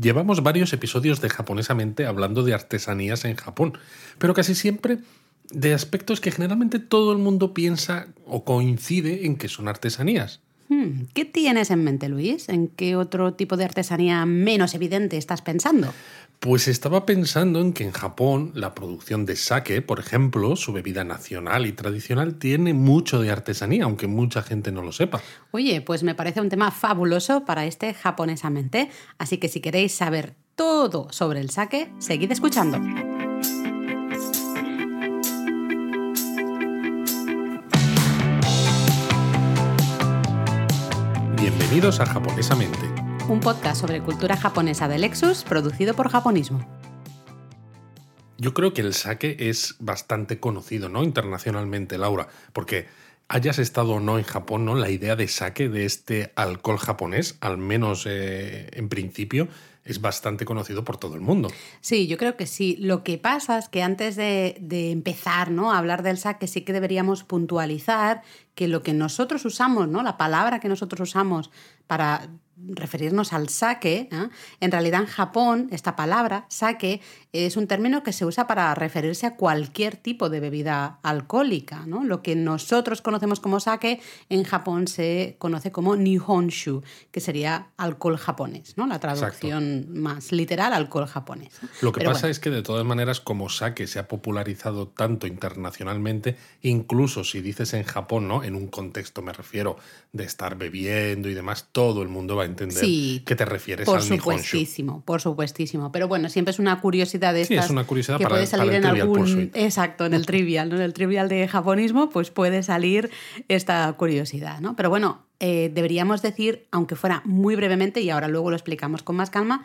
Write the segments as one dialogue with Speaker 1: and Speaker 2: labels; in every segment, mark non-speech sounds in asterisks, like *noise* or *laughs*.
Speaker 1: Llevamos varios episodios de Japonesamente hablando de artesanías en Japón, pero casi siempre de aspectos que generalmente todo el mundo piensa o coincide en que son artesanías.
Speaker 2: Hmm, ¿Qué tienes en mente, Luis? ¿En qué otro tipo de artesanía menos evidente estás pensando?
Speaker 1: Pues estaba pensando en que en Japón la producción de sake, por ejemplo, su bebida nacional y tradicional, tiene mucho de artesanía, aunque mucha gente no lo sepa.
Speaker 2: Oye, pues me parece un tema fabuloso para este japonesamente, así que si queréis saber todo sobre el sake, seguid escuchando.
Speaker 1: Bienvenidos a Japonesamente.
Speaker 2: Un podcast sobre cultura japonesa de Lexus producido por Japonismo.
Speaker 1: Yo creo que el sake es bastante conocido, ¿no? Internacionalmente, Laura, porque hayas estado o no en Japón, ¿no? La idea de sake, de este alcohol japonés, al menos eh, en principio, es bastante conocido por todo el mundo.
Speaker 2: Sí, yo creo que sí. Lo que pasa es que antes de, de empezar ¿no? a hablar del sake, sí que deberíamos puntualizar que lo que nosotros usamos, ¿no? La palabra que nosotros usamos para referirnos al sake, ¿eh? en realidad en Japón esta palabra, sake, es un término que se usa para referirse a cualquier tipo de bebida alcohólica. ¿no? Lo que nosotros conocemos como sake, en Japón se conoce como nihonshu, que sería alcohol japonés, ¿no? la traducción más literal, alcohol japonés.
Speaker 1: Lo que pasa es que de todas maneras, como sake se ha popularizado tanto internacionalmente, incluso si dices en Japón, ¿no? en un contexto me refiero de estar bebiendo y demás, todo el mundo va entender que te refieres
Speaker 2: por
Speaker 1: al
Speaker 2: supuestísimo, Por supuestísimo, pero bueno, siempre es una curiosidad de estas
Speaker 1: sí, es una curiosidad
Speaker 2: que
Speaker 1: para,
Speaker 2: puede salir
Speaker 1: para el
Speaker 2: en
Speaker 1: trivial
Speaker 2: algún
Speaker 1: pursuit.
Speaker 2: exacto, en el trivial, ¿no? En el trivial de japonismo, pues puede salir esta curiosidad, ¿no? Pero bueno, eh, deberíamos decir, aunque fuera muy brevemente y ahora luego lo explicamos con más calma,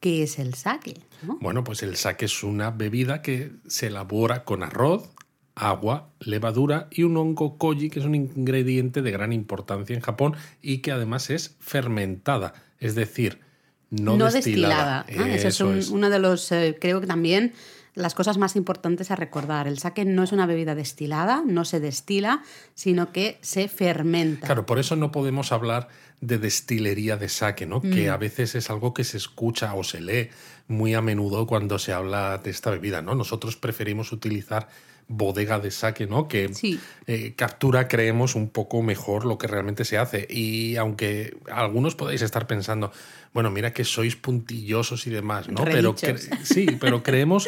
Speaker 2: ¿qué es el sake? ¿no?
Speaker 1: Bueno, pues el sake es una bebida que se elabora con arroz, agua, levadura y un hongo koji, que es un ingrediente de gran importancia en Japón y que además es fermentada, es decir, no,
Speaker 2: no
Speaker 1: destilada.
Speaker 2: destilada. ¿eh? Ese es,
Speaker 1: Eso
Speaker 2: un-
Speaker 1: es.
Speaker 2: una de los, eh, creo que también las cosas más importantes a recordar. El sake no es una bebida destilada, no se destila, sino que se fermenta.
Speaker 1: Claro, por eso no podemos hablar de destilería de sake, ¿no?
Speaker 2: Mm.
Speaker 1: Que a veces es algo que se escucha o se lee muy a menudo cuando se habla de esta bebida, ¿no? Nosotros preferimos utilizar bodega de sake, ¿no? Que
Speaker 2: Sí.
Speaker 1: eh, captura, creemos, un poco mejor lo que realmente se hace. Y aunque algunos podéis estar pensando, bueno, mira que sois puntillosos y demás, ¿no? Pero sí, pero creemos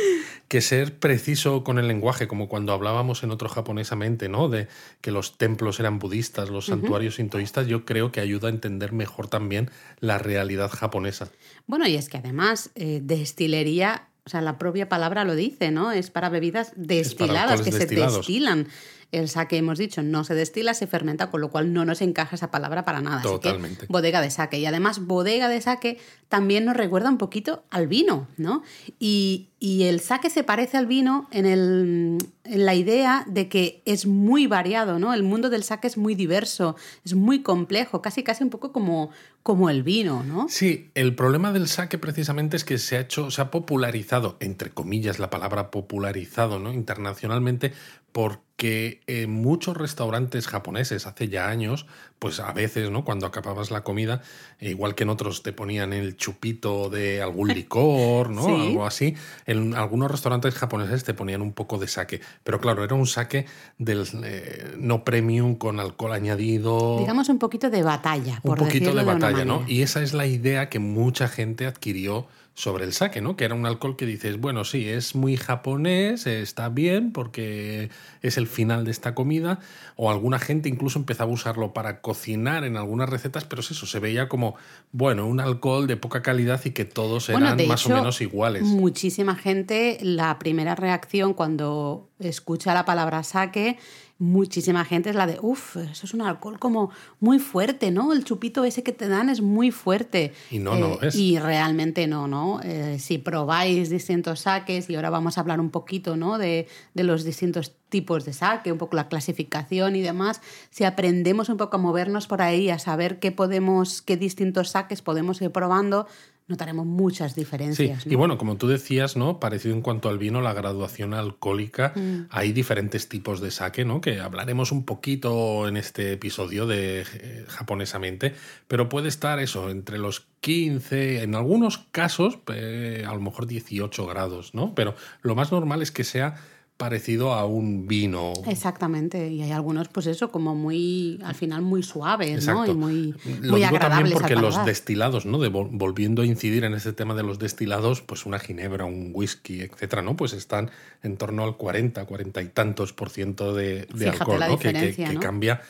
Speaker 1: que ser preciso con el lenguaje, como cuando hablábamos en otro japonesamente, ¿no? De que los templos eran budistas, los santuarios sintoístas, yo creo que ayuda a entender mejor también la realidad japonesa.
Speaker 2: Bueno, y es que además, eh, destilería, o sea, la propia palabra lo dice, ¿no? Es para bebidas destiladas, que
Speaker 1: destilados.
Speaker 2: se destilan. El sake, hemos dicho, no se destila, se fermenta, con lo cual no nos encaja esa palabra para nada. Así que,
Speaker 1: Totalmente.
Speaker 2: bodega de sake. Y además, bodega de sake también nos recuerda un poquito al vino, ¿no? Y, y el sake se parece al vino en, el, en la idea de que es muy variado, ¿no? El mundo del sake es muy diverso, es muy complejo, casi casi un poco como, como el vino, ¿no?
Speaker 1: Sí, el problema del sake precisamente es que se ha hecho, se ha popularizado, entre comillas la palabra popularizado, ¿no? Internacionalmente, porque en muchos restaurantes japoneses hace ya años, pues a veces, ¿no? Cuando acababas la comida, eh, igual que en otros te ponían el chupito de algún *laughs* licor, ¿no?
Speaker 2: Sí.
Speaker 1: Algo así. En algunos restaurantes japoneses te ponían un poco de sake, pero claro, era un sake del eh, no premium con alcohol añadido.
Speaker 2: Digamos un poquito de batalla, por
Speaker 1: un poquito
Speaker 2: decirlo
Speaker 1: de batalla, ¿no? Y esa es la idea que mucha gente adquirió sobre el sake, ¿no? Que era un alcohol que dices, bueno, sí, es muy japonés, está bien porque es el final de esta comida, o alguna gente incluso empezaba a usarlo para cocinar en algunas recetas, pero es eso, se veía como, bueno, un alcohol de poca calidad y que todos eran
Speaker 2: Bueno,
Speaker 1: más
Speaker 2: hecho,
Speaker 1: o menos iguales.
Speaker 2: Muchísima gente, la primera reacción cuando escucha la palabra sake, muchísima gente es la de, uff, eso es un alcohol como muy fuerte, ¿no? El chupito ese que te dan es muy fuerte.
Speaker 1: Y no, no es.
Speaker 2: Y realmente no, ¿no? Eh, si probáis distintos saques, y ahora vamos a hablar un poquito, ¿no? De, de los distintos tipos de saque, un poco la clasificación y demás, si aprendemos un poco a movernos por ahí, a saber qué podemos, qué distintos saques podemos ir probando, notaremos muchas diferencias.
Speaker 1: Sí, y bueno, como tú decías, ¿no? Parecido en cuanto al vino, la graduación alcohólica, mm. hay diferentes tipos de sake, ¿no? Que hablaremos un poquito en este episodio de eh, japonesamente, pero puede estar eso, entre los 15, en algunos casos, eh, a lo mejor 18 grados, ¿no? Pero lo más normal es que sea parecido a un vino.
Speaker 2: Exactamente, y hay algunos, pues eso, como muy, al final muy suaves, ¿no? Y muy, Lo digo también
Speaker 1: porque los destilados, ¿no? volviendo a incidir en ese tema de los destilados, pues una ginebra, un whisky, etcétera, ¿no? Pues están en torno al 40, 40 y tantos por ciento de, alcohol, ¿no? Que, que cambia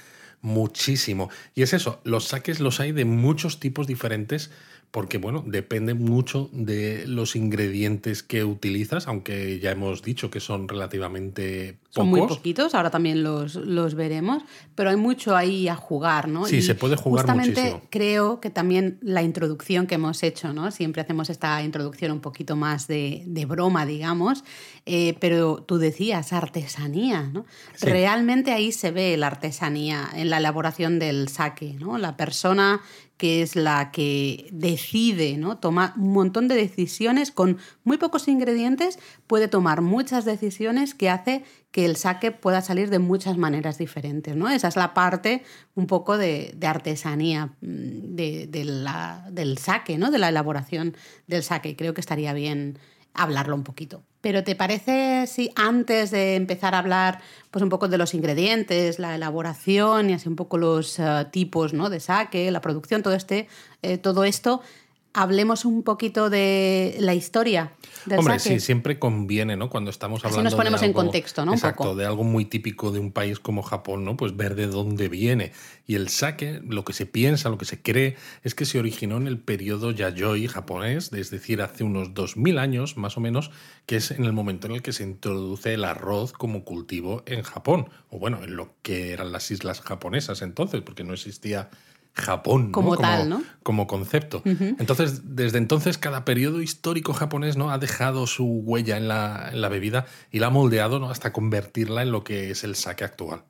Speaker 1: muchísimo. Y es eso, los saques los hay de muchos tipos diferentes porque bueno, depende mucho de los ingredientes que utilizas, aunque ya hemos dicho que son relativamente pocos.
Speaker 2: Son muy poquitos, ahora también los, los veremos, pero hay mucho ahí a jugar, ¿no?
Speaker 1: Sí, se puede jugar
Speaker 2: justamente creo que también la introducción que hemos hecho, ¿no? Siempre hacemos esta introducción un poquito más de, broma, digamos, eh, pero tú decías artesanía, ¿no? Realmente ahí se ve la artesanía en la elaboración del saque, ¿no? La persona que es la que decide, ¿no? Toma un montón de decisiones con muy pocos ingredientes, puede tomar muchas decisiones que hace que el saque pueda salir de muchas maneras diferentes, ¿no? Esa es la parte un poco de, artesanía mm, de, la, del saque, ¿no? De la elaboración del saque. Creo que estaría bien hablarlo un poquito. Pero ¿te parece si antes de empezar a hablar pues un poco de los ingredientes, la elaboración y así un poco los eh, tipos ¿no? de saque, la producción, todo, este, eh, todo esto, hablemos un poquito de la historia del
Speaker 1: Hombre, sí, siempre conviene, ¿no? Cuando estamos hablando.
Speaker 2: nos ponemos en contexto, ¿no?
Speaker 1: Exacto, de algo muy típico de un país como Japón, ¿no? Pues ver de dónde viene. Y el sake, lo que se piensa, lo que se cree, es que se originó en el periodo Yayoi japonés, es decir, hace unos 2000 años más o menos, que es en el momento en el que se introduce el arroz como cultivo en Japón, o bueno, en lo que eran las islas japonesas entonces, porque no existía Japón
Speaker 2: como tal, ¿no?
Speaker 1: Como concepto. Entonces, desde entonces, cada periodo histórico japonés ¿no? ha dejado su huella en la, en la bebida y la ha moldeado ¿no? hasta convertirla en lo que es el sake actual.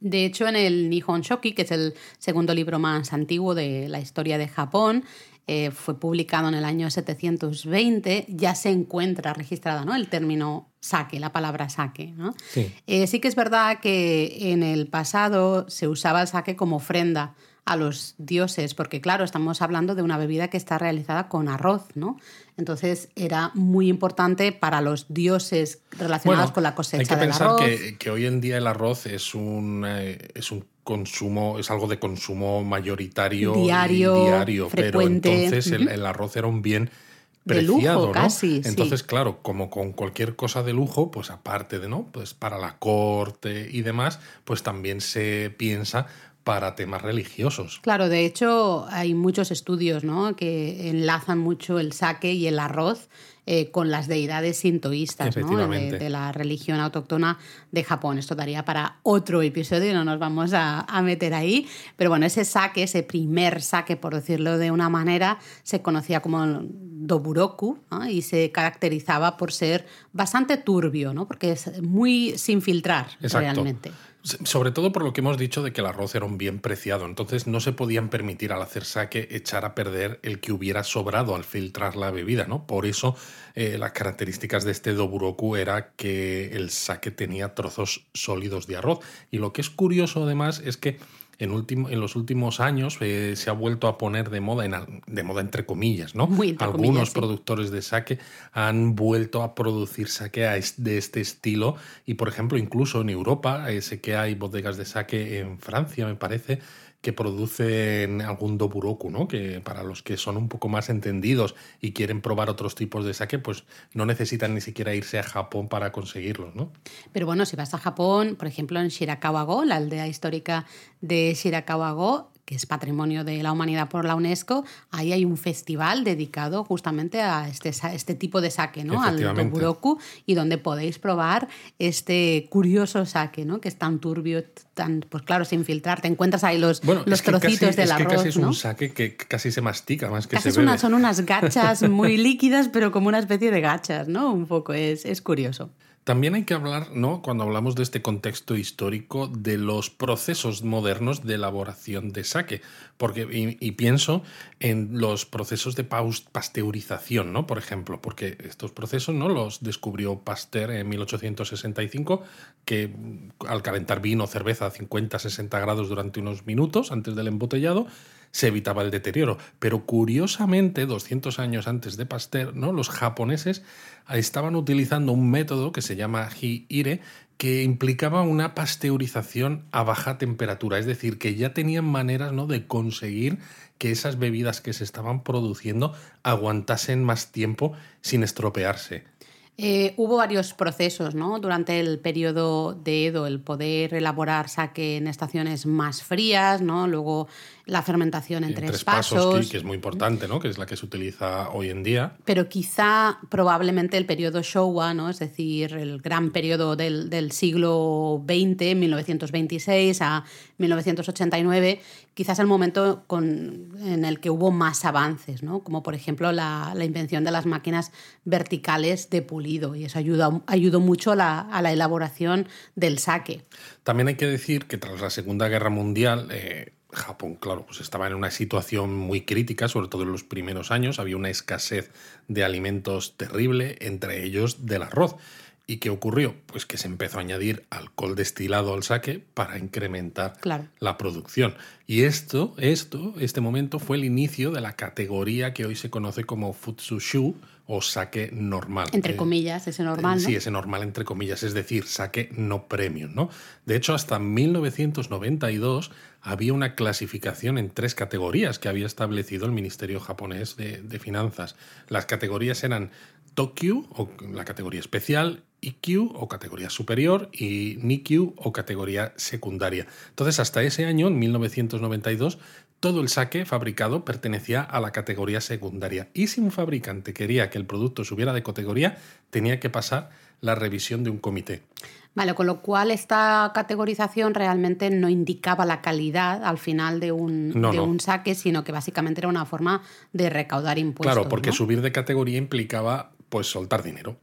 Speaker 2: De hecho, en el Nihon Shoki, que es el segundo libro más antiguo de la historia de Japón, eh, fue publicado en el año 720, ya se encuentra registrada ¿no? el término sake, la palabra sake. ¿no? Sí. Eh, sí que es verdad que en el pasado se usaba el sake como ofrenda a los dioses, porque claro, estamos hablando de una bebida que está realizada con arroz, ¿no? Entonces era muy importante para los dioses relacionados con la cosecha.
Speaker 1: Hay que pensar Que, que, hoy en día el arroz es un, eh, es un consumo, es algo de consumo mayoritario
Speaker 2: diario,
Speaker 1: diario
Speaker 2: frecuente.
Speaker 1: pero entonces el, arroz era un bien preciado, ¿no?
Speaker 2: casi,
Speaker 1: Entonces, claro, como con cualquier cosa de lujo, pues aparte de, ¿no? Pues para la corte y demás, pues también se piensa para temas religiosos.
Speaker 2: Claro, de hecho hay muchos estudios ¿no? que enlazan mucho el sake y el arroz eh, con las deidades sintoístas ¿no? de, la religión autóctona de Japón. Esto daría para otro episodio, no nos vamos a, meter ahí. Pero bueno, ese sake, ese primer sake, por decirlo de una manera, se conocía como doburoku y se caracterizaba por ser bastante turbio, ¿no? porque es muy sin filtrar realmente.
Speaker 1: Sobre todo por lo que hemos dicho de que el arroz era un bien preciado, entonces no se podían permitir al hacer saque echar a perder el que hubiera sobrado al filtrar la bebida, ¿no? Por eso eh, las características de este doburoku era que el saque tenía trozos sólidos de arroz. Y lo que es curioso además es que en, último, en los últimos años eh, se ha vuelto a poner de moda, en, de moda entre comillas, ¿no? Algunos productores de sake han vuelto a producir sake de este estilo y, por ejemplo, incluso en Europa, eh, sé que hay bodegas de sake en Francia, me parece, que producen algún doburoku, ¿no? Que para los que son un poco más entendidos y quieren probar otros tipos de sake, pues no necesitan ni siquiera irse a Japón para conseguirlos, ¿no?
Speaker 2: Pero bueno, si vas a Japón, por ejemplo, en Shirakawa-go, la aldea histórica de Shirakawa-go, que es Patrimonio de la Humanidad por la UNESCO, ahí hay un festival dedicado justamente a este, este tipo de sake, ¿no? Al Doburoku, y donde podéis probar este curioso sake, ¿no? Que es tan turbio, tan, pues claro, sin filtrar. Te encuentras ahí los, los trocitos del arroz.
Speaker 1: Es que casi es un sake que casi se mastica más que
Speaker 2: se
Speaker 1: bebe.
Speaker 2: son unas *laughs* gachas muy líquidas, pero como una especie de gachas, ¿no? Un poco, es, es curioso.
Speaker 1: También hay que hablar, ¿no? Cuando hablamos de este contexto histórico, de los procesos modernos de elaboración de sake. Porque, y, pienso en los procesos de pasteurización, ¿no? Por ejemplo, porque estos procesos no los descubrió Pasteur en 1865, que al calentar vino o cerveza a 50-60 grados durante unos minutos antes del embotellado, se evitaba el deterioro. Pero curiosamente, 200 años antes de Pasteur, ¿no? los japoneses estaban utilizando un método que se llama Hi-Ire, que implicaba una pasteurización a baja temperatura, es decir, que ya tenían maneras ¿no? de conseguir que esas bebidas que se estaban produciendo aguantasen más tiempo sin estropearse.
Speaker 2: Eh, hubo varios procesos ¿no? durante el periodo de Edo, el poder elaborar saque en estaciones más frías, ¿no? luego la fermentación en, tres, pasos.
Speaker 1: que es muy importante, ¿no? que es la que se utiliza hoy en día.
Speaker 2: Pero quizá probablemente el periodo Showa, ¿no? es decir, el gran periodo del, del siglo XX, 1926 a 1989, quizás el momento con, en el que hubo más avances, ¿no? como por ejemplo la, la, invención de las máquinas verticales de y eso ayuda, ayudó mucho a la, a la elaboración del sake.
Speaker 1: También hay que decir que tras la Segunda Guerra Mundial, eh, Japón, claro, pues estaba en una situación muy crítica, sobre todo en los primeros años. Había una escasez de alimentos terrible, entre ellos del arroz. ¿Y qué ocurrió? Pues que se empezó a añadir alcohol destilado al saque para incrementar la producción. Y esto, esto, este momento fue el inicio de la categoría que hoy se conoce como Futsushu o saque normal.
Speaker 2: Entre comillas, ese normal.
Speaker 1: Sí, ese normal entre comillas, es decir, saque no premium, ¿no? De hecho, hasta 1992 había una clasificación en tres categorías que había establecido el Ministerio japonés de, de Finanzas. Las categorías eran Tokyu, o la categoría especial, IQ o categoría superior y NIKU o categoría secundaria. Entonces, hasta ese año, en 1992, todo el saque fabricado pertenecía a la categoría secundaria. Y si un fabricante quería que el producto subiera de categoría, tenía que pasar la revisión de un comité.
Speaker 2: Vale, con lo cual esta categorización realmente no indicaba la calidad al final de un, de un saque, sino que básicamente era una forma de recaudar impuestos.
Speaker 1: Claro, porque subir de categoría implicaba pues soltar dinero.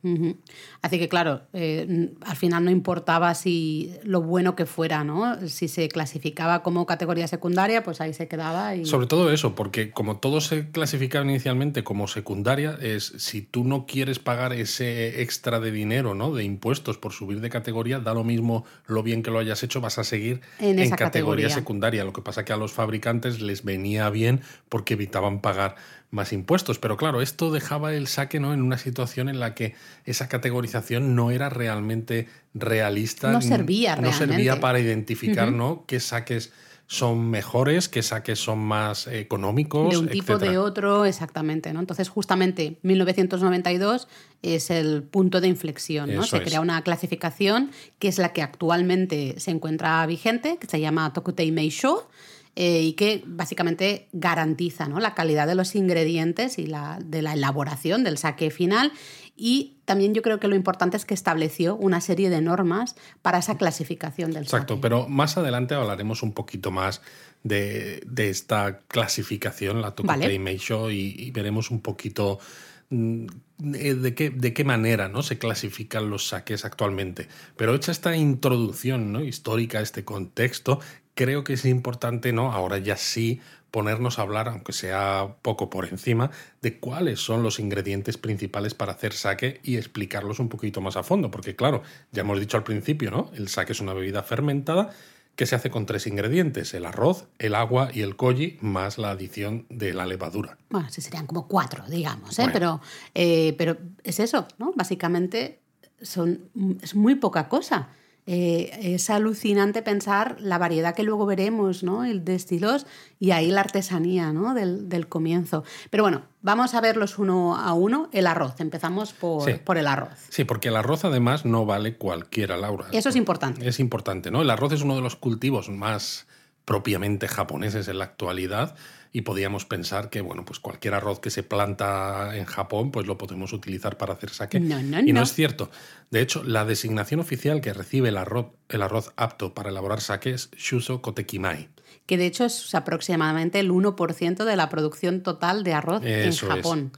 Speaker 2: Así que claro, eh, al final no importaba si lo bueno que fuera, ¿no? Si se clasificaba como categoría secundaria, pues ahí se quedaba. Y...
Speaker 1: Sobre todo eso, porque como todo se clasificaba inicialmente como secundaria, es si tú no quieres pagar ese extra de dinero, ¿no? De impuestos por subir de categoría, da lo mismo lo bien que lo hayas hecho, vas a seguir en, categoría, categoría secundaria. Lo que pasa que a los fabricantes les venía bien porque evitaban pagar más impuestos. Pero claro, esto dejaba el saque ¿no? en una situación en la que esa categorización no era realmente realista.
Speaker 2: No servía
Speaker 1: No servía para identificar ¿no? qué saques son mejores, qué saques son más económicos.
Speaker 2: De un tipo de otro, exactamente. ¿no? Entonces, justamente 1992 es el punto de inflexión. ¿no? se crea una clasificación que es la que actualmente se encuentra vigente, que se llama Tokutei Meisho eh, y que básicamente garantiza ¿no? la calidad de los ingredientes y la, de la elaboración del saque final. Y también yo creo que lo importante es que estableció una serie de normas para esa clasificación del
Speaker 1: Exacto, pero más adelante hablaremos un poquito más de, esta clasificación, la Tokutei Meisho, y, y veremos un poquito mm, de qué, de qué manera ¿no? se clasifican los saques actualmente. Pero hecha esta introducción ¿no? histórica, este contexto, creo que es importante, ¿no? Ahora ya sí ponernos a hablar, aunque sea poco por encima, de cuáles son los ingredientes principales para hacer sake y explicarlos un poquito más a fondo, porque claro, ya hemos dicho al principio, ¿no? El sake es una bebida fermentada que se hace con tres ingredientes, el arroz, el agua y el koji, más la adición de la levadura.
Speaker 2: Bueno, sí serían como cuatro, digamos, ¿eh? pero, eh, pero es eso, ¿no? Básicamente son, es muy poca cosa. Eh, es alucinante pensar la variedad que luego veremos, ¿no? El de estilos y ahí la artesanía, ¿no? Del, comienzo. Pero bueno, vamos a verlos uno a uno. El arroz, empezamos por, por, el arroz.
Speaker 1: Sí, porque el arroz además no vale cualquiera, Laura.
Speaker 2: Eso es importante.
Speaker 1: Es importante, ¿no? El arroz es uno de los cultivos más propiamente japoneses en la actualidad y podíamos pensar que bueno pues cualquier arroz que se planta en Japón pues lo podemos utilizar para hacer sake y no, es cierto. De hecho la designación oficial que recibe el arroz el arroz apto para elaborar sake es shuso kotekimai
Speaker 2: que de hecho es aproximadamente el 1% de la producción total de arroz en Japón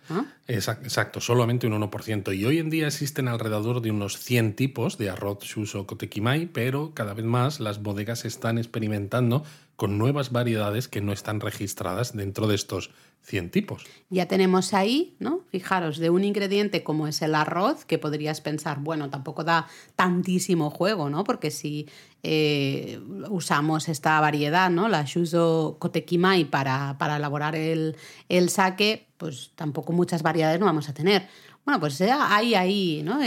Speaker 1: Exacto, solamente un 1%. Y hoy en día existen alrededor de unos 100 tipos de arroz shuso kotekimai, pero cada vez más las bodegas están experimentando con nuevas variedades que no están registradas dentro de estos 100 tipos.
Speaker 2: Ya tenemos ahí, ¿no? Fijaros, de un ingrediente como es el arroz, que podrías pensar, bueno, tampoco da tantísimo juego, ¿no? Porque si eh, usamos esta variedad, ¿no? La Shuso Kotekimai para, para elaborar el, el sake, pues tampoco muchas variedades no vamos a tener. Bueno, pues ya hay ahí, ¿no?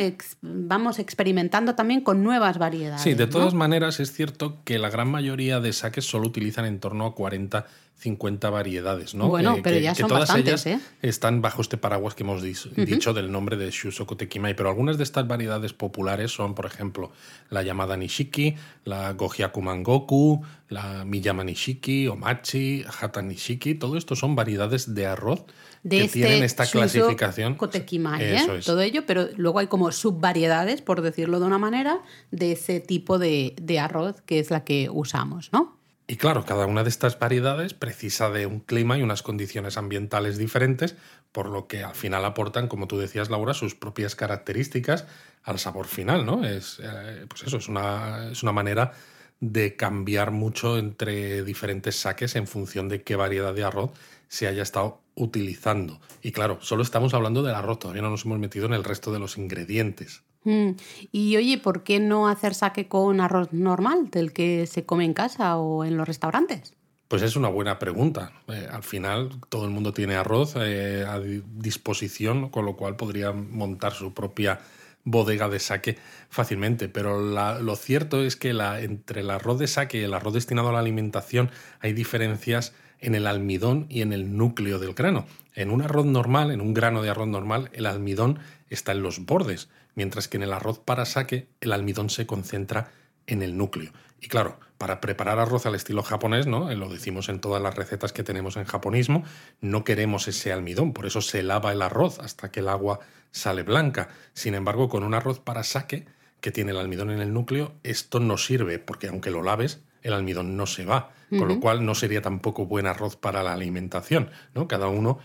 Speaker 2: vamos experimentando también con nuevas variedades.
Speaker 1: Sí, de todas maneras es cierto que la gran mayoría de saques solo utilizan en torno a 40 50 variedades, ¿no?
Speaker 2: Bueno, pero ya son todas ellas ¿eh?
Speaker 1: están bajo este paraguas que hemos dicho del nombre de Shusoku Tekimai, pero algunas de estas variedades populares son, por ejemplo, la llamada Nishiki, la Gojyaku Mangoku, la Miyama Nishiki, Omachi, Hata Nishiki, todo esto son variedades de arroz
Speaker 2: de
Speaker 1: que
Speaker 2: este
Speaker 1: tienen esta clasificación.
Speaker 2: Kotekimai. Todo ello, pero luego hay como subvariedades, por decirlo de una manera, de ese tipo de, de arroz que es la que usamos, ¿no?
Speaker 1: Y claro, cada una de estas variedades precisa de un clima y unas condiciones ambientales diferentes, por lo que al final aportan, como tú decías, Laura, sus propias características al sabor final, ¿no? Es, eh, pues eso, es una, es una manera de cambiar mucho entre diferentes saques en función de qué variedad de arroz se haya estado utilizando. Y claro, solo estamos hablando del arroz, todavía no nos hemos metido en el resto de los ingredientes.
Speaker 2: Mm. Y oye, ¿por qué no hacer saque con arroz normal, del que se come en casa o en los restaurantes?
Speaker 1: Pues es una buena pregunta. Eh, al final todo el mundo tiene arroz eh, a disposición, con lo cual podría montar su propia bodega de saque fácilmente. Pero lo cierto es que la, entre el arroz de saque y el arroz destinado a la alimentación hay diferencias en el almidón y en el núcleo del grano. En un arroz normal, en un grano de arroz normal, el almidón está en los bordes, mientras que en el arroz para saque el almidón se concentra en el núcleo. Y claro, para preparar arroz al estilo japonés, ¿no? Eh, lo decimos en todas las recetas que tenemos en japonismo, no queremos ese almidón, por eso se lava el arroz hasta que el agua sale blanca. Sin embargo, con un arroz para saque, que tiene el almidón en el núcleo, esto no sirve, porque aunque lo laves, el almidón no se va, con lo cual no sería tampoco buen arroz para la alimentación, ¿no? Cada uno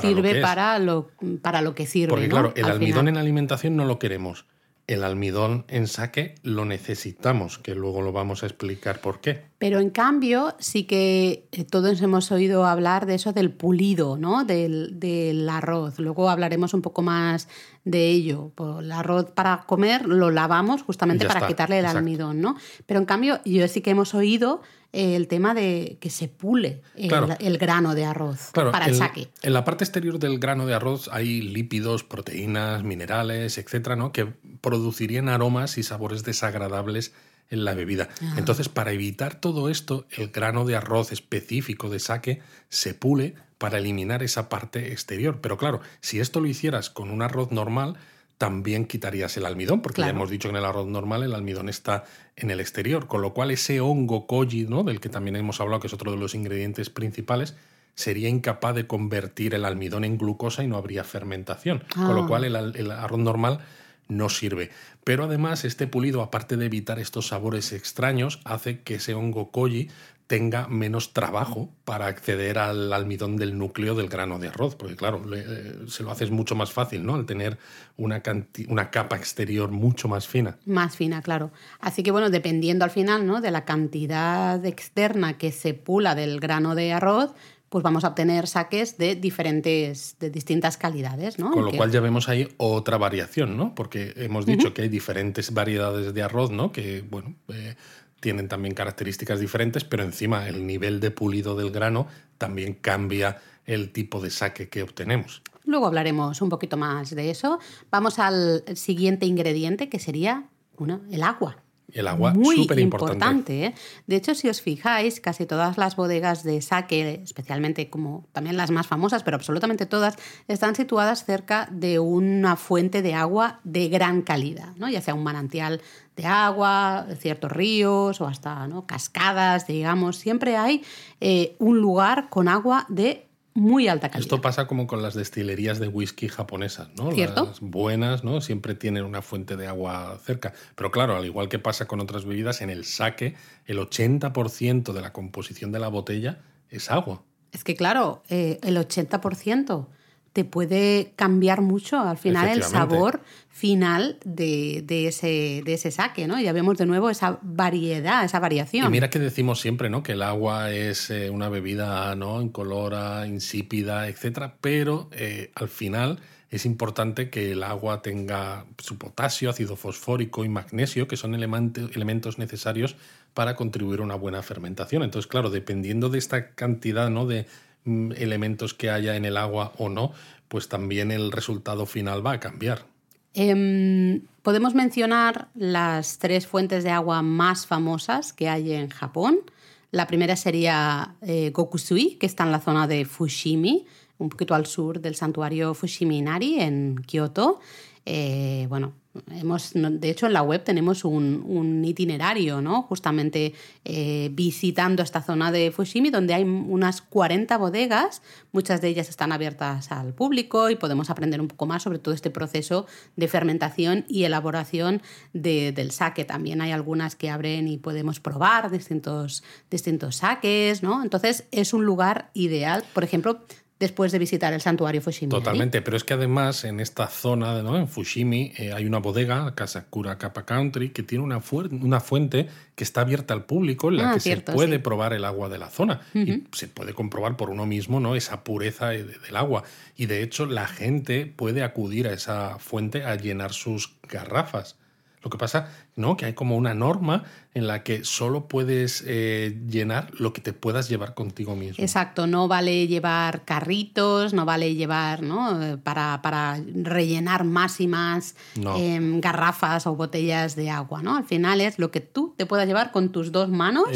Speaker 2: sirve para, lo, para lo que sirve.
Speaker 1: Porque claro, el almidón en alimentación no lo queremos. El almidón en saque lo necesitamos, que luego lo vamos a explicar por qué.
Speaker 2: Pero en cambio, sí que eh, todos hemos oído hablar de eso del pulido, ¿no? Del, del arroz. Luego hablaremos un poco más de ello. Pues el arroz para comer lo lavamos justamente para quitarle el almidón, ¿no? Pero en cambio, yo sí que hemos oído el tema de que se pule el, grano de arroz para el, saque.
Speaker 1: En la parte exterior del grano de arroz hay lípidos, proteínas, minerales, etcétera, ¿no? que producirían aromas y sabores desagradables en la bebida. Ah. Entonces, para evitar todo esto, el grano de arroz específico de saque se pule para eliminar esa parte exterior. Pero claro, si esto lo hicieras con un arroz normal, también quitarías el almidón, porque ya hemos dicho que en el arroz normal el almidón está en el exterior, con lo cual ese hongo koji, ¿no? del que también hemos hablado, que es otro de los ingredientes principales, sería incapaz de convertir el almidón en glucosa y no habría fermentación, con lo ah. cual el, el arroz normal no sirve. Pero además este pulido, aparte de evitar estos sabores extraños, hace que ese hongo koji tenga menos trabajo para acceder al almidón del núcleo del grano de arroz, porque claro, eh, se lo haces mucho más fácil, ¿no? Al tener una, una capa exterior mucho más fina.
Speaker 2: Más fina, claro. Así que bueno, dependiendo al final, ¿no? De la cantidad externa que se pula del grano de arroz, pues vamos a obtener saques de diferentes, de distintas calidades, ¿no?
Speaker 1: Con lo cual ya vemos ahí otra variación, ¿no? Porque hemos dicho que hay diferentes variedades de arroz, ¿no? Que, bueno, eh, tienen también características diferentes, pero encima el nivel de pulido del grano también cambia el tipo de saque que obtenemos.
Speaker 2: Luego hablaremos un poquito más de eso. Vamos al siguiente ingrediente que sería el agua.
Speaker 1: El agua,
Speaker 2: muy
Speaker 1: importante.
Speaker 2: importante ¿eh? De hecho, si os fijáis, casi todas las bodegas de sake, especialmente como también las más famosas, pero absolutamente todas, están situadas cerca de una fuente de agua de gran calidad, ¿no? ya sea un manantial de agua, ciertos ríos o hasta ¿no? cascadas, digamos. Siempre hay eh, un lugar con agua de muy alta calidad.
Speaker 1: Esto pasa como con las destilerías de whisky japonesas, ¿no? Las buenas, ¿no? Siempre tienen una fuente de agua cerca. Pero claro, al igual que pasa con otras bebidas, en el sake el 80% de la composición de la botella es agua.
Speaker 2: Es que claro, eh, el 80%. Te puede cambiar mucho al final el sabor final de, ese, de ese saque, ¿no? Ya vemos de nuevo esa variedad, esa variación.
Speaker 1: Y mira que decimos siempre, ¿no? Que el agua es eh, una bebida, ¿no? Incolora, insípida, etcétera, pero eh, al final es importante que el agua tenga su potasio, ácido fosfórico y magnesio, que son elementos necesarios para contribuir a una buena fermentación. Entonces, claro, dependiendo de esta cantidad, ¿no? De elementos que haya en el agua o no, pues también el resultado final va a cambiar.
Speaker 2: Em, podemos mencionar las tres fuentes de agua más famosas que hay en Japón. La primera sería eh, Gokusui, que está en la zona de Fushimi, un poquito al sur del santuario Fushimi Inari en Kioto. Eh, bueno, Hemos, de hecho, en la web tenemos un, itinerario, ¿no? Justamente eh, visitando esta zona de Fushimi, donde hay unas 40 bodegas, muchas de ellas están abiertas al público y podemos aprender un poco más sobre todo este proceso de fermentación y elaboración del sake. También hay algunas que abren y podemos probar distintos, distintos saques, ¿no? Entonces es un lugar ideal, por ejemplo, después de visitar el santuario Fushimi.
Speaker 1: Totalmente, pero es que además en esta zona, ¿no? en Fushimi, eh, hay una bodega, Kasakura Kappa Country, que tiene una, una fuente que está abierta al público en la ah, que se puede probar el agua de la zona y se puede comprobar por uno mismo ¿no? esa pureza del agua. Y de hecho la gente puede acudir a esa fuente a llenar sus garrafas. Lo que pasa, ¿no? Que hay como una norma en la que solo puedes eh, llenar lo que te puedas llevar contigo mismo.
Speaker 2: Exacto, no vale llevar carritos, no vale llevar, ¿no? Para, para rellenar más y más em, garrafas o botellas de agua, ¿no? Al final es lo que tú te puedas llevar con tus dos manos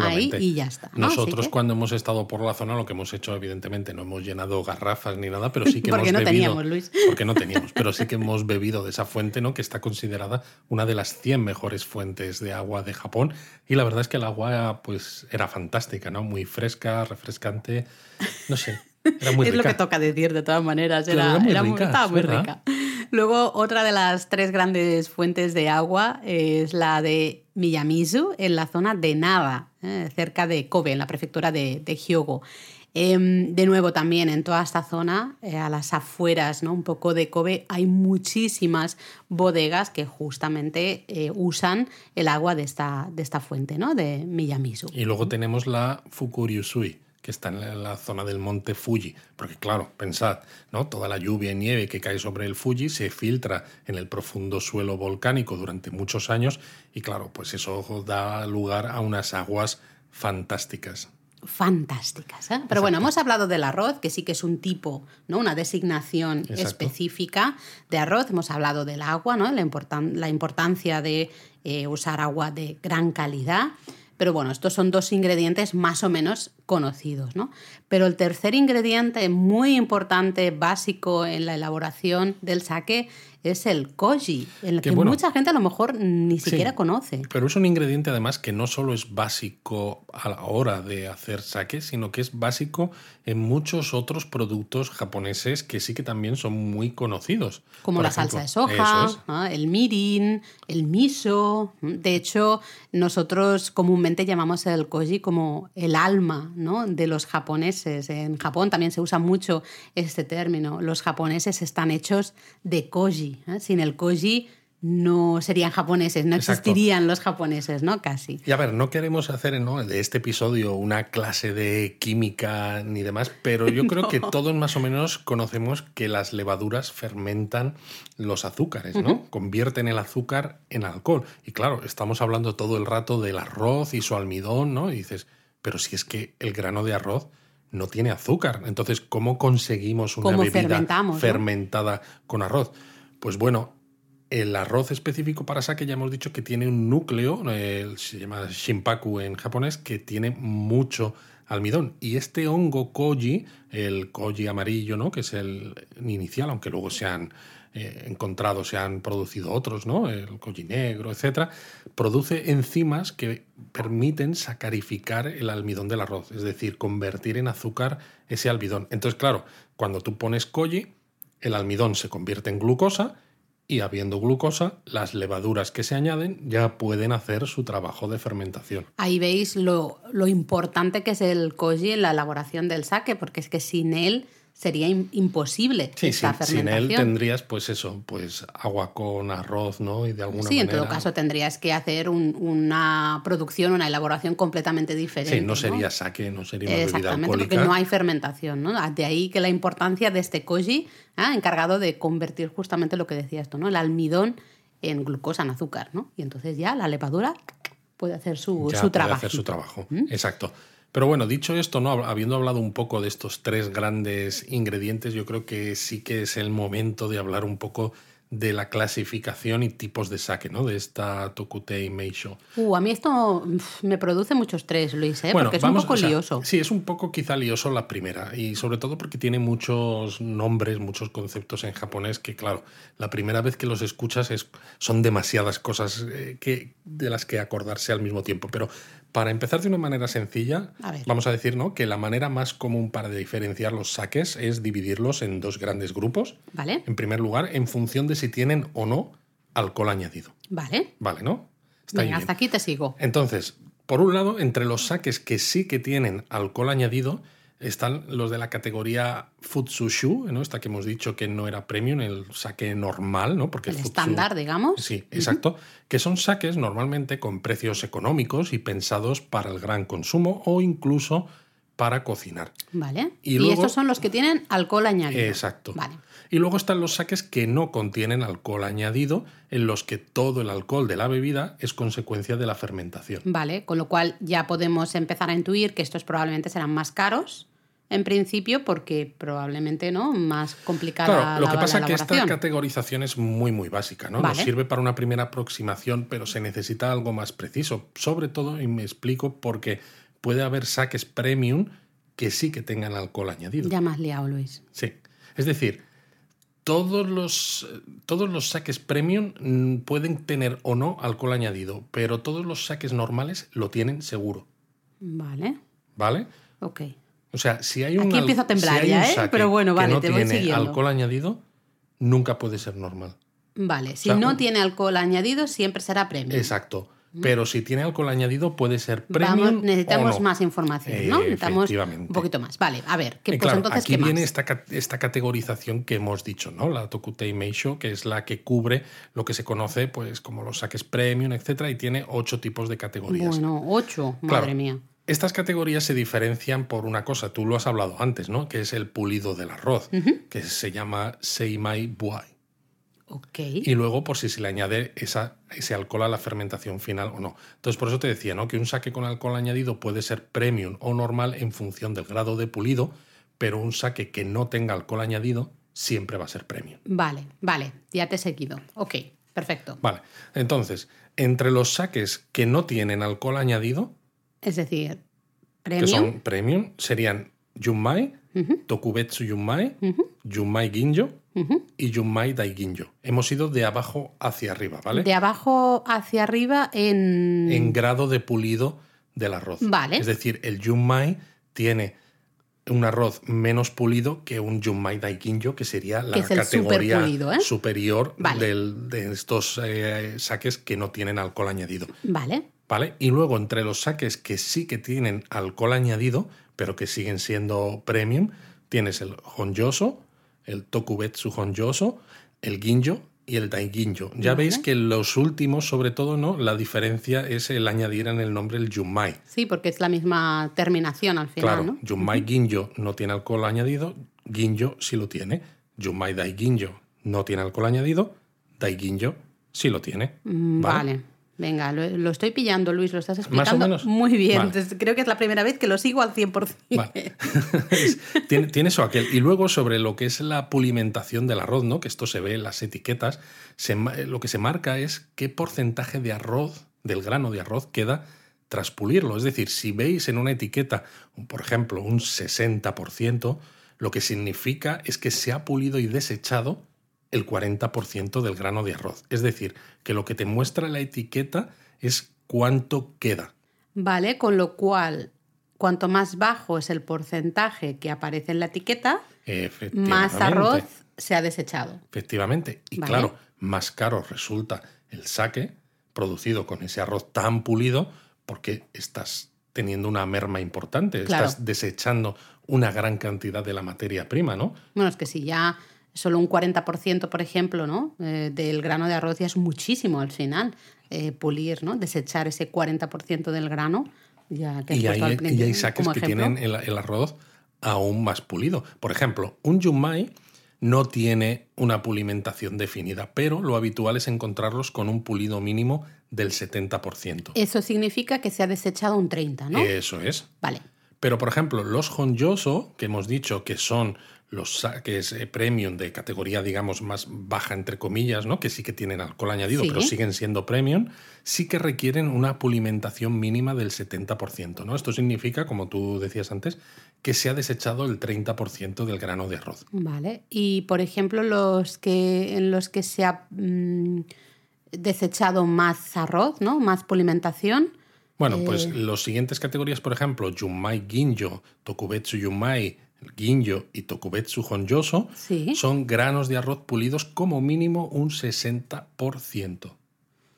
Speaker 2: ahí y ya está.
Speaker 1: Nosotros cuando hemos estado por la zona lo que hemos hecho, evidentemente, no hemos llenado garrafas ni nada, pero sí que *laughs*
Speaker 2: porque
Speaker 1: hemos
Speaker 2: no Teníamos, Luis. *laughs*
Speaker 1: Porque no teníamos, pero sí que hemos bebido de esa fuente, ¿no? Que está considerada una de las 100 mejores fuentes de agua de Japón y la verdad es que el agua pues era fantástica, ¿no? Muy fresca, refrescante, no sé. Era muy *laughs*
Speaker 2: es lo que toca decir de todas maneras, era, muy, rica, estaba muy rica. Luego, otra de las tres grandes fuentes de agua es la de Miyamizu, en la zona de Nada, eh, cerca de Kobe, en la prefectura de, de Hyogo. Em, de nuevo, también en toda esta zona, eh, a las afueras, ¿no? un poco de Kobe, hay muchísimas bodegas que justamente eh, usan el agua de esta, de esta fuente, ¿no? de Miyamizu.
Speaker 1: Y luego tenemos la Fukuryusui, que está en la zona del monte Fuji. Porque claro, pensad, ¿no? Toda la lluvia y nieve que cae sobre el Fuji se filtra en el profundo suelo volcánico durante muchos años y claro, pues eso da lugar a unas aguas fantásticas
Speaker 2: fantásticas. ¿eh? Pero bueno, hemos hablado del arroz, que sí que es un tipo, ¿no? una designación específica de arroz. Hemos hablado del agua, ¿no? la, la importancia de eh, usar agua de gran calidad. Pero bueno, estos son dos ingredientes más o menos conocidos, ¿no? Pero el tercer ingrediente muy importante, básico en la elaboración del sake, es el koji, el que, mucha gente a lo mejor ni siquiera conoce.
Speaker 1: Pero es un ingrediente además que no solo es básico a la hora de hacer sake, sino que es básico en muchos otros productos japoneses que sí que también son muy conocidos.
Speaker 2: Como la salsa de soja, el mirin, el miso. De hecho, nosotros comúnmente llamamos el koji como el alma ¿no? de los japoneses. En Japón también se usa mucho este término. Los japoneses están hechos de koji. ¿Eh? Sin el koji no serían japoneses, no existirían los japoneses, ¿no? Casi.
Speaker 1: Y a ver, no queremos hacer ¿no? de este episodio una clase de química ni demás, pero yo *laughs* creo que todos más o menos conocemos que las levaduras fermentan los azúcares, ¿no? Convierten el azúcar en alcohol. Y claro, estamos hablando todo el rato del arroz y su almidón, ¿no? Y dices, pero si es que el grano de arroz no tiene azúcar, entonces, ¿cómo conseguimos una bebida fermentada con arroz? Pues bueno, el arroz específico para sake ya hemos dicho que tiene un núcleo, se llama shimpaku en japonés, que tiene mucho almidón. Y este hongo koji, el koji amarillo, ¿no? que es el inicial, aunque luego se han eh, encontrado, se han producido otros, ¿no? el koji negro, etc., produce enzimas que permiten sacarificar el almidón del arroz, es decir, convertir en azúcar ese almidón. Entonces, claro, cuando tú pones koji, el almidón se convierte en glucosa y habiendo glucosa, las levaduras que se añaden ya pueden hacer su trabajo de fermentación.
Speaker 2: Ahí veis lo, importante que es el koji en la elaboración del sake, porque es que sin él sería im- imposible
Speaker 1: Sí,
Speaker 2: esta
Speaker 1: sin, él tendrías, pues eso, pues agua con arroz, ¿no? Y de alguna
Speaker 2: Sí, en todo caso tendrías que hacer un- una producción, una elaboración completamente diferente.
Speaker 1: Sí, no sería saque, no sería una bebida
Speaker 2: Exactamente, porque no hay fermentación, ¿no? De ahí que la importancia de este koji, ¿ah? encargado de convertir justamente lo que decías tú, ¿no? El almidón en glucosa, en azúcar, ¿no? Y entonces ya la levadura puede hacer su,
Speaker 1: ya
Speaker 2: su
Speaker 1: puede
Speaker 2: trabajo.
Speaker 1: hacer su trabajo. Exacto. Pero bueno, dicho esto, ¿no? habiendo hablado un poco de estos tres grandes ingredientes, yo creo que sí que es el momento de hablar un poco de la clasificación y tipos de sake, ¿no? De esta Tokutei Meisho.
Speaker 2: Uh, a mí esto me produce mucho estrés, Luis, ¿eh? porque es un poco
Speaker 1: o sea,
Speaker 2: lioso.
Speaker 1: Sí, es un poco quizá lioso la primera y sobre todo porque tiene muchos nombres, muchos conceptos en japonés que claro, la primera vez que los escuchas es, son demasiadas cosas eh, que, de las que acordarse al mismo tiempo. Pero para empezar de una manera sencilla,
Speaker 2: A
Speaker 1: vamos a decir ¿no? que la manera más común para diferenciar los saques es dividirlos en dos grandes grupos.
Speaker 2: ¿Vale?
Speaker 1: En primer lugar, en función de si tienen o no alcohol añadido.
Speaker 2: Vale.
Speaker 1: Vale, ¿no? Está
Speaker 2: Venga,
Speaker 1: bien.
Speaker 2: hasta aquí te sigo.
Speaker 1: Entonces, por un lado, entre los saques que sí que tienen alcohol añadido, están los de la categoría Futsushu, ¿no? Esta que hemos dicho que no era premium, el saque normal, ¿no? Porque
Speaker 2: El
Speaker 1: Futsu-
Speaker 2: estándar, digamos.
Speaker 1: Sí, exacto. Que son saques normalmente con precios económicos y pensados para el gran consumo o incluso para cocinar.
Speaker 2: Vale.
Speaker 1: Y
Speaker 2: Y, estos son los que tienen alcohol añadido.
Speaker 1: Exacto.
Speaker 2: Vale.
Speaker 1: Y luego están los saques que no contienen alcohol añadido, en los que todo el alcohol de la bebida es consecuencia de la fermentación.
Speaker 2: Vale, con lo cual ya podemos empezar a intuir que estos probablemente serán más caros en principio porque probablemente no más complicada
Speaker 1: Claro, lo
Speaker 2: la,
Speaker 1: que pasa es que esta categorización es muy, muy básica, ¿no? Nos sirve para una primera aproximación, pero se necesita algo más preciso. Sobre todo, y me explico, porque puede haber saques premium que sí que tengan alcohol añadido.
Speaker 2: Ya has liado, Luis.
Speaker 1: Sí. Es decir, todos los, todos los saques premium mm, pueden tener o no alcohol añadido, pero todos los saques normales lo tienen seguro.
Speaker 2: Vale,
Speaker 1: ¿Vale?
Speaker 2: ok.
Speaker 1: O sea, si hay un,
Speaker 2: Aquí empiezo a temblar
Speaker 1: si
Speaker 2: ya, ¿eh? Pero bueno,
Speaker 1: que
Speaker 2: vale,
Speaker 1: no
Speaker 2: te voy
Speaker 1: tiene
Speaker 2: siguiendo.
Speaker 1: alcohol añadido, nunca puede ser normal.
Speaker 2: Vale, si
Speaker 1: sea,
Speaker 2: no
Speaker 1: un-
Speaker 2: tiene alcohol añadido siempre será premium.
Speaker 1: Exacto. Pero si tiene alcohol añadido puede ser premium
Speaker 2: Vamos, necesitamos
Speaker 1: o no.
Speaker 2: más información, ¿no? Necesitamos un poquito más. Vale, a ver, ¿qué, pues
Speaker 1: claro,
Speaker 2: entonces,
Speaker 1: aquí
Speaker 2: ¿qué
Speaker 1: viene
Speaker 2: más?
Speaker 1: esta, esta categorización que hemos dicho, ¿no? La Tokutei Meisho, que es la que cubre lo que se conoce pues como los saques premium, etcétera, y tiene ocho tipos de categorías.
Speaker 2: Bueno, ocho,
Speaker 1: Claro.
Speaker 2: madre mía.
Speaker 1: Estas categorías se diferencian por una cosa, tú lo has hablado antes, ¿no? Que es el pulido del arroz, que se llama Seimai Buai.
Speaker 2: Ok.
Speaker 1: Y luego, por si se le añade esa, ese alcohol a la fermentación final o no. Entonces, por eso te decía, ¿no? Que un saque con alcohol añadido puede ser premium o normal en función del grado de pulido, pero un saque que no tenga alcohol añadido siempre va a ser premium.
Speaker 2: Vale, vale, ya te he seguido. Ok, perfecto.
Speaker 1: Vale. Entonces, entre los saques que no tienen alcohol añadido,
Speaker 2: Es decir,
Speaker 1: que
Speaker 2: premium.
Speaker 1: son premium, serían Junmai, Tokubetsu Junmai, Junmai Ginjo
Speaker 2: Ujú.
Speaker 1: y Junmai Dai Ginjo. Hemos ido de abajo hacia arriba, ¿vale?
Speaker 2: De abajo hacia arriba en...
Speaker 1: en grado de pulido del arroz.
Speaker 2: Vale.
Speaker 1: Es decir, el Junmai tiene un arroz menos pulido que un Junmai Daikinjo, que sería la
Speaker 2: Que
Speaker 1: categoría
Speaker 2: ¿eh?
Speaker 1: superior
Speaker 2: Vale.
Speaker 1: del- de estos eh, saques que no tienen alcohol añadido.
Speaker 2: Vale,
Speaker 1: ¿Vale? Y luego entre los saques que sí que tienen alcohol añadido, pero que siguen siendo premium, tienes el Honjoso, el Tokubetsu Honjoso, el Ginjo y el Daiginjo. Ya
Speaker 2: Vale.
Speaker 1: veis que los últimos, sobre todo, ¿no? La diferencia es el añadir en el nombre el Junmai.
Speaker 2: sí, porque es la misma terminación al final,
Speaker 1: Claro,
Speaker 2: ¿no?
Speaker 1: Junmai Ginjo no tiene alcohol añadido, Ginjo sí lo tiene. Junmai Daiginjo no tiene alcohol añadido, Daiginjo sí lo tiene.
Speaker 2: Mm, Vale. Venga, lo, lo estoy pillando, Luis, lo estás explicando
Speaker 1: menos.
Speaker 2: muy bien.
Speaker 1: Vale.
Speaker 2: Entonces, creo que es la primera vez que lo sigo al 100%.
Speaker 1: Vale. *laughs* Tiene, tiene eso aquel. Y luego sobre lo que es la pulimentación del arroz, ¿no? Que esto se ve en las etiquetas, se ma- lo que se marca es qué porcentaje de arroz, del grano de arroz, queda tras pulirlo. Es decir, si veis en una etiqueta, por ejemplo, un 60%, lo que significa es que se ha pulido y desechado el 40% del grano de arroz. Es decir, que lo que te muestra la etiqueta es cuánto queda.
Speaker 2: Vale, con lo cual, cuanto más bajo es el porcentaje que aparece en la etiqueta, más arroz se ha desechado.
Speaker 1: Efectivamente. Y
Speaker 2: Vale.
Speaker 1: claro, más caro resulta el saque producido con ese arroz tan pulido porque estás teniendo una merma importante,
Speaker 2: Claro.
Speaker 1: estás desechando una gran cantidad de la materia prima, ¿no?
Speaker 2: Bueno, es que si ya solo un 40%, por ejemplo, ¿no? Eh, del grano de arroz ya es muchísimo al final. Eh, pulir, ¿no? Desechar ese 40% del grano. Ya que
Speaker 1: y, hay,
Speaker 2: al-
Speaker 1: y hay saques que tienen el, el arroz aún más pulido. Por ejemplo, un yumai no tiene una pulimentación definida, pero lo habitual es encontrarlos con un pulido mínimo del 70%.
Speaker 2: Eso significa que se ha desechado un 30, ¿no?
Speaker 1: Eso es.
Speaker 2: Vale.
Speaker 1: Pero, por ejemplo, los honjoso, que hemos dicho que son los saques eh, premium de categoría, digamos, más baja, entre comillas, ¿no? que sí que tienen alcohol añadido,
Speaker 2: Sí.
Speaker 1: pero siguen siendo premium, sí que requieren una pulimentación mínima del 70%. ¿no? Esto significa, como tú decías antes, que se ha desechado el 30% del grano de arroz.
Speaker 2: Vale. Y por ejemplo, los que en los que se ha mm, desechado más arroz, ¿no? Más pulimentación.
Speaker 1: Bueno, pues
Speaker 2: Eh.
Speaker 1: los siguientes categorías, por ejemplo, Yumai Ginjo, Tokubetsu Yumai, Ginjo y Tokubetsu Honjoso,
Speaker 2: Sí.
Speaker 1: son granos de arroz pulidos como mínimo un 60%.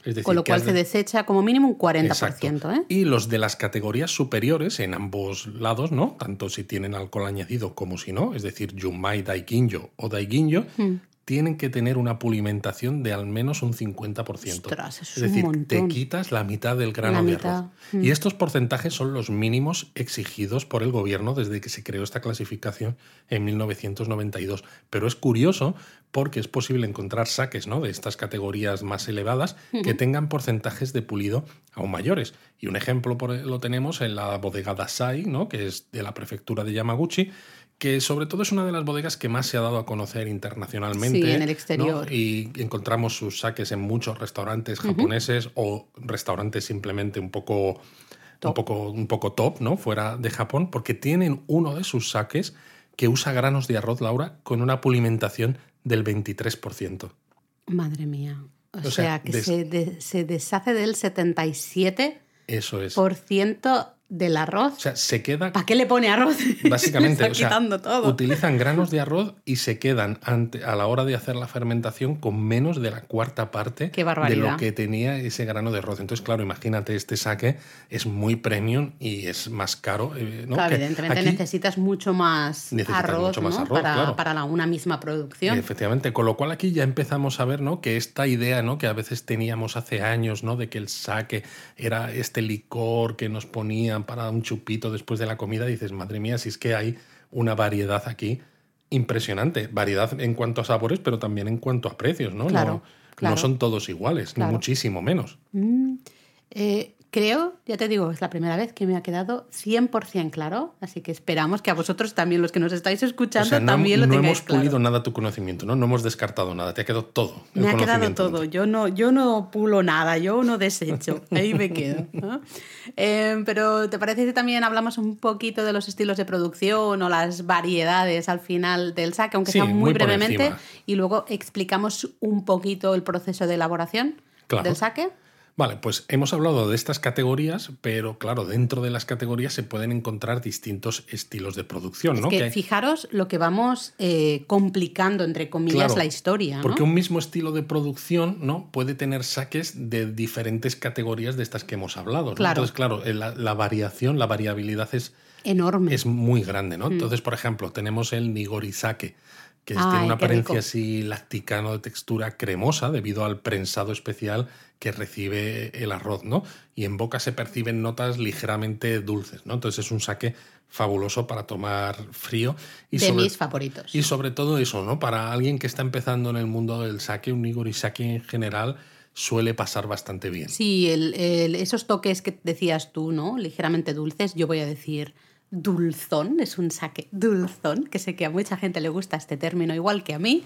Speaker 1: Es decir,
Speaker 2: Con lo cual se
Speaker 1: de-
Speaker 2: desecha como mínimo un 40%,
Speaker 1: Exacto.
Speaker 2: ¿eh?
Speaker 1: Y los de las categorías superiores en ambos lados, ¿no? Tanto si tienen alcohol añadido como si no, es decir, Yumai Daiginjo o Daiginjo,
Speaker 2: Hmm.
Speaker 1: Tienen que tener una pulimentación de al menos un 50%.
Speaker 2: Ostras,
Speaker 1: es
Speaker 2: un
Speaker 1: decir, te quitas la mitad del grano
Speaker 2: La
Speaker 1: de arroz.
Speaker 2: mm.
Speaker 1: Y estos porcentajes son los mínimos exigidos por el gobierno desde que se creó esta clasificación en 1992. Pero es curioso porque es posible encontrar saques ¿no? de estas categorías más elevadas que tengan porcentajes de pulido aún mayores. Y un ejemplo por- lo tenemos en la bodega Dasai, ¿no? que es de la prefectura de Yamaguchi, que sobre todo es una de las bodegas que más se ha dado a conocer internacionalmente.
Speaker 2: Sí, en el
Speaker 1: ¿no?
Speaker 2: exterior.
Speaker 1: Y encontramos sus saques en muchos restaurantes japoneses o restaurantes simplemente un poco, un
Speaker 2: Top.
Speaker 1: poco, un poco top, ¿no? Fuera de Japón, porque tienen uno de sus saques que usa granos de arroz, Laura, con una pulimentación del 23%.
Speaker 2: Madre mía. O,
Speaker 1: O
Speaker 2: sea,
Speaker 1: sea,
Speaker 2: que
Speaker 1: des-
Speaker 2: se, de- se deshace del 77%
Speaker 1: Eso es.
Speaker 2: Del arroz.
Speaker 1: O sea, se queda
Speaker 2: ¿Para qué le pone arroz? *laughs*
Speaker 1: Básicamente, o sea,
Speaker 2: quitando todo.
Speaker 1: utilizan granos de arroz y se quedan ante, a la hora de hacer la fermentación con menos de la cuarta parte de lo que tenía ese grano de arroz. Entonces, claro, imagínate, este saque es muy premium y es más caro. eh, ¿no?
Speaker 2: Claro,
Speaker 1: Que
Speaker 2: evidentemente necesitas mucho más
Speaker 1: Necesitas
Speaker 2: arroz,
Speaker 1: mucho más
Speaker 2: ¿no?
Speaker 1: arroz,
Speaker 2: para,
Speaker 1: claro.
Speaker 2: para una misma producción.
Speaker 1: Efectivamente, con lo cual aquí ya empezamos a ver ¿no? que esta idea ¿no? que a veces teníamos hace años ¿no? de que el sake era este licor que nos ponían para un chupito después de la comida, dices, madre mía, si es que hay una variedad aquí impresionante. Variedad en cuanto a sabores, pero también en cuanto a precios, ¿no?
Speaker 2: Claro,
Speaker 1: no,
Speaker 2: claro.
Speaker 1: no son todos iguales,
Speaker 2: Claro.
Speaker 1: ni muchísimo menos.
Speaker 2: Mm, eh, creo, ya te digo, es la primera vez que me ha quedado 100% claro, así que esperamos que a vosotros también, los que nos estáis
Speaker 1: O
Speaker 2: escuchando,
Speaker 1: sea, no,
Speaker 2: también lo
Speaker 1: no
Speaker 2: tengáis
Speaker 1: hemos pulido
Speaker 2: claro.
Speaker 1: nada tu conocimiento, ¿no? No hemos descartado nada, te ha quedado todo. el
Speaker 2: Me ha quedado todo. Yo no, yo no pulo nada, yo no desecho. *laughs* Ahí me quedo. ¿no? Eh, pero ¿te parece que también hablamos un poquito de los estilos de producción o las variedades al final del saque, aunque
Speaker 1: Sí,
Speaker 2: sea muy,
Speaker 1: muy
Speaker 2: brevemente? Y luego explicamos un poquito el proceso de elaboración
Speaker 1: Claro.
Speaker 2: del saque.
Speaker 1: Vale, pues hemos hablado de estas categorías, pero claro, dentro de las categorías se pueden encontrar distintos estilos de producción,
Speaker 2: Es
Speaker 1: ¿no?
Speaker 2: que,
Speaker 1: Que-
Speaker 2: fijaros lo que vamos eh, complicando, entre comillas,
Speaker 1: Claro,
Speaker 2: la historia. ¿no?
Speaker 1: Porque un mismo estilo de producción ¿no? puede tener saques de diferentes categorías de estas que hemos hablado. ¿no?
Speaker 2: Claro.
Speaker 1: Entonces, claro, la, la variación, la variabilidad es,
Speaker 2: Enorme.
Speaker 1: es muy grande. ¿no? Entonces, por ejemplo, tenemos el nigorizake, que
Speaker 2: Ay,
Speaker 1: tiene una
Speaker 2: rico.
Speaker 1: apariencia así lacticano de textura cremosa debido al prensado especial que recibe el arroz, ¿no? Y en boca se perciben notas ligeramente dulces, ¿no? Entonces es un saque fabuloso para tomar frío y
Speaker 2: de
Speaker 1: sobre,
Speaker 2: mis favoritos.
Speaker 1: y sobre todo eso, ¿no? Para alguien que está empezando en el mundo del sake, un nigorizake en general suele pasar bastante bien.
Speaker 2: Sí, el- el- esos toques que decías tú, ¿no? Ligeramente dulces, yo voy a decir dulzón, es un saque dulzón, que sé que a mucha gente le gusta este término igual que a mí.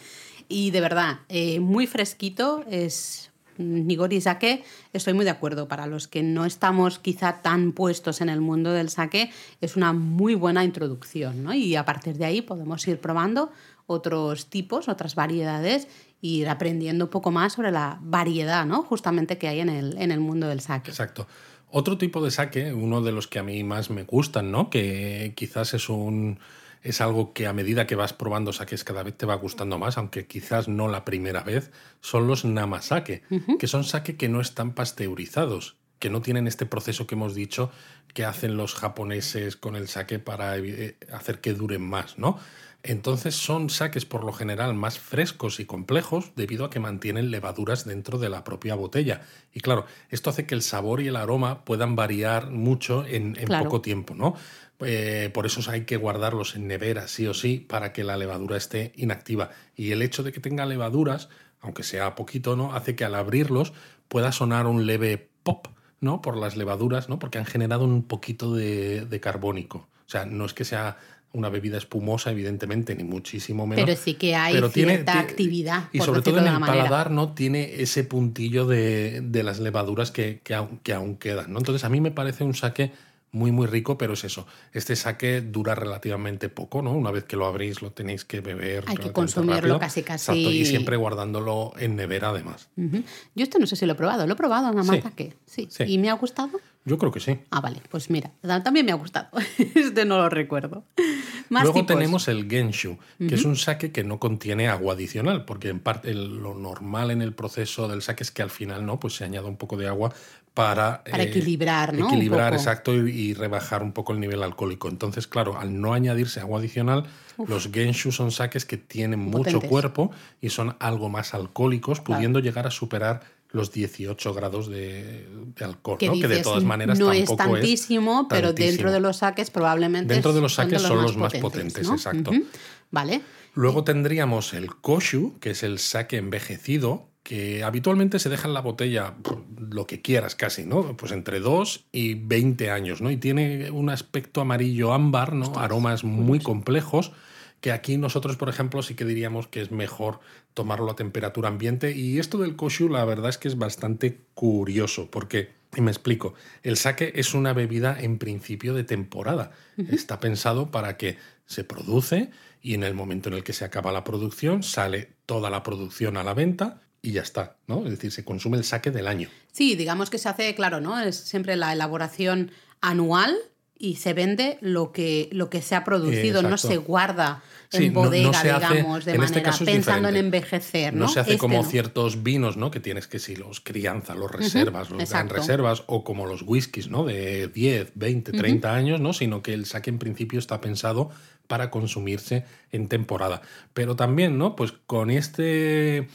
Speaker 2: Y de verdad, eh, muy fresquito, es Nigori Sake, estoy muy de acuerdo. Para los que no estamos quizá tan puestos en el mundo del sake, es una muy buena introducción, ¿no? Y a partir de ahí podemos ir probando otros tipos, otras variedades, e ir aprendiendo un poco más sobre la variedad, ¿no? Justamente que hay en el, en el mundo del sake.
Speaker 1: Exacto. Otro tipo de sake, uno de los que a mí más me gustan, ¿no? Que quizás es un es algo que a medida que vas probando saques cada vez te va gustando más, aunque quizás no la primera vez, son los namasake, que son sake que no están pasteurizados, que no tienen este proceso que hemos dicho que hacen los japoneses con el sake para eh, hacer que duren más, ¿no? Entonces son saques por lo general más frescos y complejos debido a que mantienen levaduras dentro de la propia botella. Y claro, esto hace que el sabor y el aroma puedan variar mucho en, poco tiempo, ¿no? Eh, por eso hay que guardarlos en nevera, sí o sí, para que la levadura esté inactiva. Y el hecho de que tenga levaduras, aunque sea poquito, ¿no? Hace que al abrirlos pueda sonar un leve pop, ¿no? Por las levaduras, ¿no? Porque han generado un poquito de, de carbónico. O sea, no es que sea una bebida espumosa, evidentemente, ni muchísimo menos.
Speaker 2: Pero sí que hay cierta actividad.
Speaker 1: Y sobre todo en el paladar, ¿no? Tiene ese puntillo de, de las levaduras que, que, aún, que aún quedan, ¿no? Entonces, a mí me parece un saque muy, muy rico, pero es eso. Este saque dura relativamente poco, ¿no? Una vez que lo abrís, lo tenéis que beber.
Speaker 2: Hay que consumirlo casi, casi.
Speaker 1: y siempre guardándolo en nevera, además.
Speaker 2: Yo esto no sé si lo he probado. ¿Lo he probado en sí. Sí. sí. ¿Y me ha gustado?
Speaker 1: Yo creo que sí.
Speaker 2: Ah, vale. Pues mira, también me ha gustado. *laughs* este no lo recuerdo.
Speaker 1: Luego tenemos el Genshu, que es un saque que no contiene agua adicional, porque en parte lo normal en el proceso del saque es que al final no, pues se añada un poco de agua para,
Speaker 2: para eh, equilibrar, ¿no?
Speaker 1: Equilibrar, exacto, y, rebajar un poco el nivel alcohólico. Entonces, claro, al no añadirse agua adicional, los Genshu son saques que tienen mucho cuerpo y son algo más alcohólicos, pudiendo llegar a superar los 18 grados de, alcohol, ¿no? que de todas maneras
Speaker 2: no es tantísimo, pero dentro de los saques probablemente
Speaker 1: dentro de los saques son, los, más potentes, exacto.
Speaker 2: Vale.
Speaker 1: Luego tendríamos el koshu, que es el saque envejecido, que habitualmente se deja en la botella lo que quieras casi, ¿no? Pues entre 2 y 20 años, ¿no? Y tiene un aspecto amarillo ámbar, ¿no? Aromas muy complejos que aquí nosotros, por ejemplo, sí que diríamos que es mejor tomarlo a temperatura ambiente. Y esto del koshu, la verdad es que es bastante curioso, porque, y me explico, el sake es una bebida en principio de temporada. Está pensado para que se produce y en el momento en el que se acaba la producción sale toda la producción a la venta y ya está, ¿no? Es decir, se consume el sake del año.
Speaker 2: Sí, digamos que se hace, claro, ¿no? Es siempre la elaboración anual y se vende lo que, lo que se ha producido, no se guarda en bodega, digamos, de este manera, pensando en envejecer.
Speaker 1: No, se hace este como ciertos vinos, ¿no? Que tienes que si los crianza, los reservas, los gran reservas, o como los whiskies, ¿no? De 10, 20, 30 años, ¿no? Sino que el saque en principio está pensado para consumirse en temporada. Pero también, ¿no? Pues con este,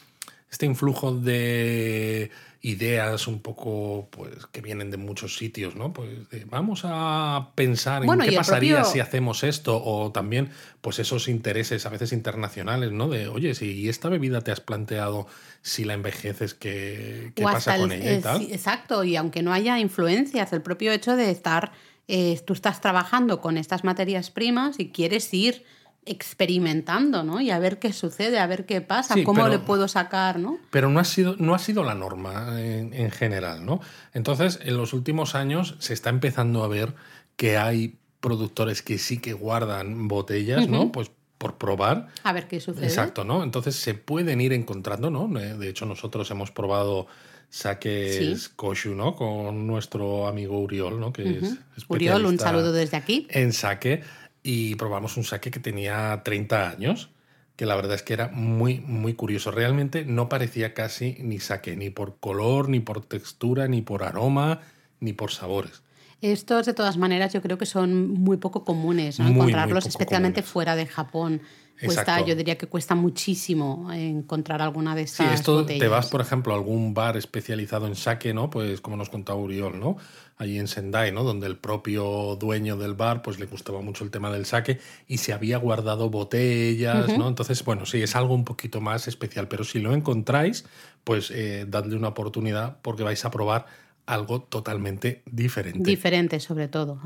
Speaker 1: este influjo de ideas un poco pues que vienen de muchos sitios, ¿no? Pues vamos a pensar en qué pasaría si hacemos esto o también pues esos intereses a veces internacionales, ¿no? De, oye, si esta bebida te has planteado si la envejeces, ¿qué, qué pasa con ella y tal?
Speaker 2: exacto, y aunque no haya influencias, el propio hecho de estar, eh, tú estás trabajando con estas materias primas y quieres ir experimentando, ¿no? Y a ver qué sucede, a ver qué pasa, cómo le puedo sacar, ¿no?
Speaker 1: Pero no ha sido, no ha sido la norma en, general, ¿no? Entonces, en los últimos años se está empezando a ver que hay productores que sí que guardan botellas, ¿no? Pues por probar.
Speaker 2: A ver qué sucede.
Speaker 1: Exacto, ¿no? Entonces se pueden ir encontrando, ¿no? De hecho, nosotros hemos probado saques Koshu, ¿no? Con nuestro amigo Uriol, ¿no? Que es
Speaker 2: Uriol, un saludo desde aquí.
Speaker 1: En saque y probamos un saque que tenía 30 años, que la verdad es que era muy, muy curioso. Realmente no parecía casi ni saque, ni por color, ni por textura, ni por aroma, ni por sabores.
Speaker 2: Estos, de todas maneras, yo creo que son muy poco comunes, encontrarlos, especialmente fuera de Japón. Cuesta, yo diría que cuesta muchísimo encontrar alguna de estas. Sí, esto
Speaker 1: te vas, por ejemplo, a algún bar especializado en sake, ¿no? Pues como nos contaba Uriol, ¿no? Allí en Sendai, ¿no? Donde el propio dueño del bar, pues le gustaba mucho el tema del sake y se había guardado botellas, ¿no? Entonces, bueno, sí, es algo un poquito más especial, pero si lo encontráis, pues eh, dadle una oportunidad porque vais a probar algo totalmente diferente.
Speaker 2: Diferente, sobre todo.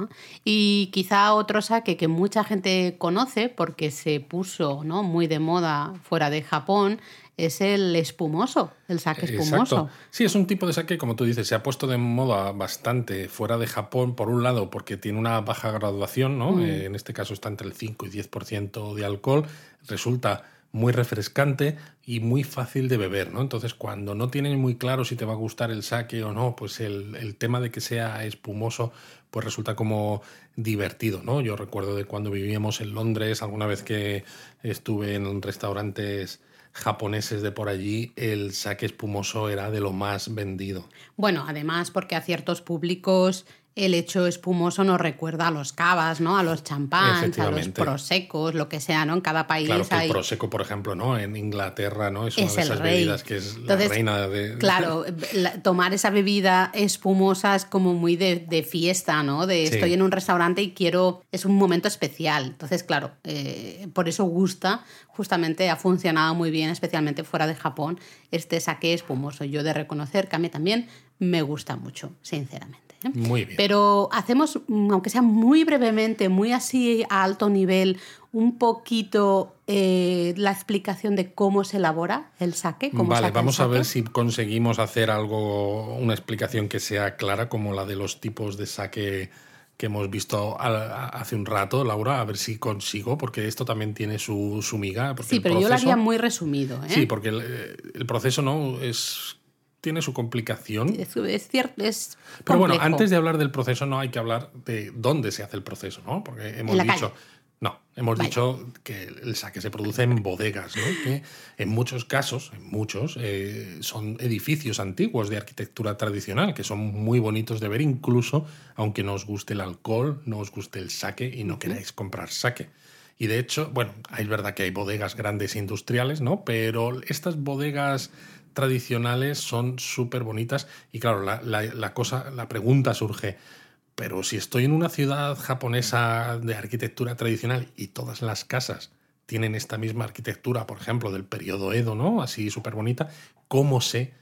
Speaker 2: Y quizá otro saque que mucha gente conoce porque se puso ¿no? muy de moda fuera de Japón es el espumoso, el saque espumoso.
Speaker 1: Sí, es un tipo de saque, como tú dices, se ha puesto de moda bastante fuera de Japón, por un lado, porque tiene una baja graduación, ¿no? Mm. Eh, en este caso está entre el 5 y 10% de alcohol. Resulta muy refrescante y muy fácil de beber, ¿no? Entonces, cuando no tienes muy claro si te va a gustar el saque o no, pues el, tema de que sea espumoso, pues resulta como divertido, ¿no? Yo recuerdo de cuando vivíamos en Londres, alguna vez que estuve en restaurantes japoneses de por allí, el saque espumoso era de lo más vendido.
Speaker 2: Bueno, además porque a ciertos públicos el hecho espumoso nos recuerda a los cavas, ¿no? A los champáns, a los prosecos, lo que sea, ¿no? En cada país
Speaker 1: Claro que
Speaker 2: hay...
Speaker 1: el prosecco, por ejemplo, ¿no? En Inglaterra, ¿no? Es una de esas
Speaker 2: rey.
Speaker 1: bebidas que es
Speaker 2: Entonces,
Speaker 1: la reina de.
Speaker 2: Claro, *laughs* la- tomar esa bebida espumosa es como muy de, de fiesta, ¿no? De
Speaker 1: Sí.
Speaker 2: estoy en un restaurante y quiero. Es un momento especial. Entonces, claro, eh, por eso gusta. Justamente ha funcionado muy bien, especialmente fuera de Japón, este saque espumoso. Yo de reconocer que a mí también me gusta mucho, sinceramente. ¿Eh?
Speaker 1: Muy bien.
Speaker 2: Pero hacemos, mm, aunque sea muy brevemente, muy así a alto nivel, un poquito eh, la explicación de cómo se elabora el. Cómo
Speaker 1: Vale,
Speaker 2: el
Speaker 1: vamos a ver si conseguimos hacer algo, una explicación que sea clara, como la de los tipos de saque que hemos visto hace un rato, Laura, a ver si consigo, porque esto también tiene su, su miga.
Speaker 2: Sí, pero yo lo haría muy resumido. ¿eh?
Speaker 1: Sí, porque el, el proceso no es tiene su complicación.
Speaker 2: es, es cierto, es
Speaker 1: Pero bueno, antes de hablar del proceso no hay que hablar de dónde se hace el proceso, ¿no? Porque hemos dicho...
Speaker 2: calle.
Speaker 1: No, hemos
Speaker 2: Vale.
Speaker 1: dicho que el saque se produce en bodegas, ¿no? Que en muchos casos, en muchos, eh, son edificios antiguos de arquitectura tradicional, que son muy bonitos de ver, incluso aunque no os guste el alcohol, no os guste el saque y no queráis comprar saque. Y de hecho, bueno, es verdad que hay bodegas grandes e industriales, ¿no? Pero estas bodegas tradicionales son súper bonitas y claro, la, la- la cosa, la pregunta surge, pero si estoy en una ciudad japonesa de arquitectura tradicional y todas las casas tienen esta misma arquitectura, por ejemplo, del periodo Edo, ¿no? Así súper bonita, ¿cómo sé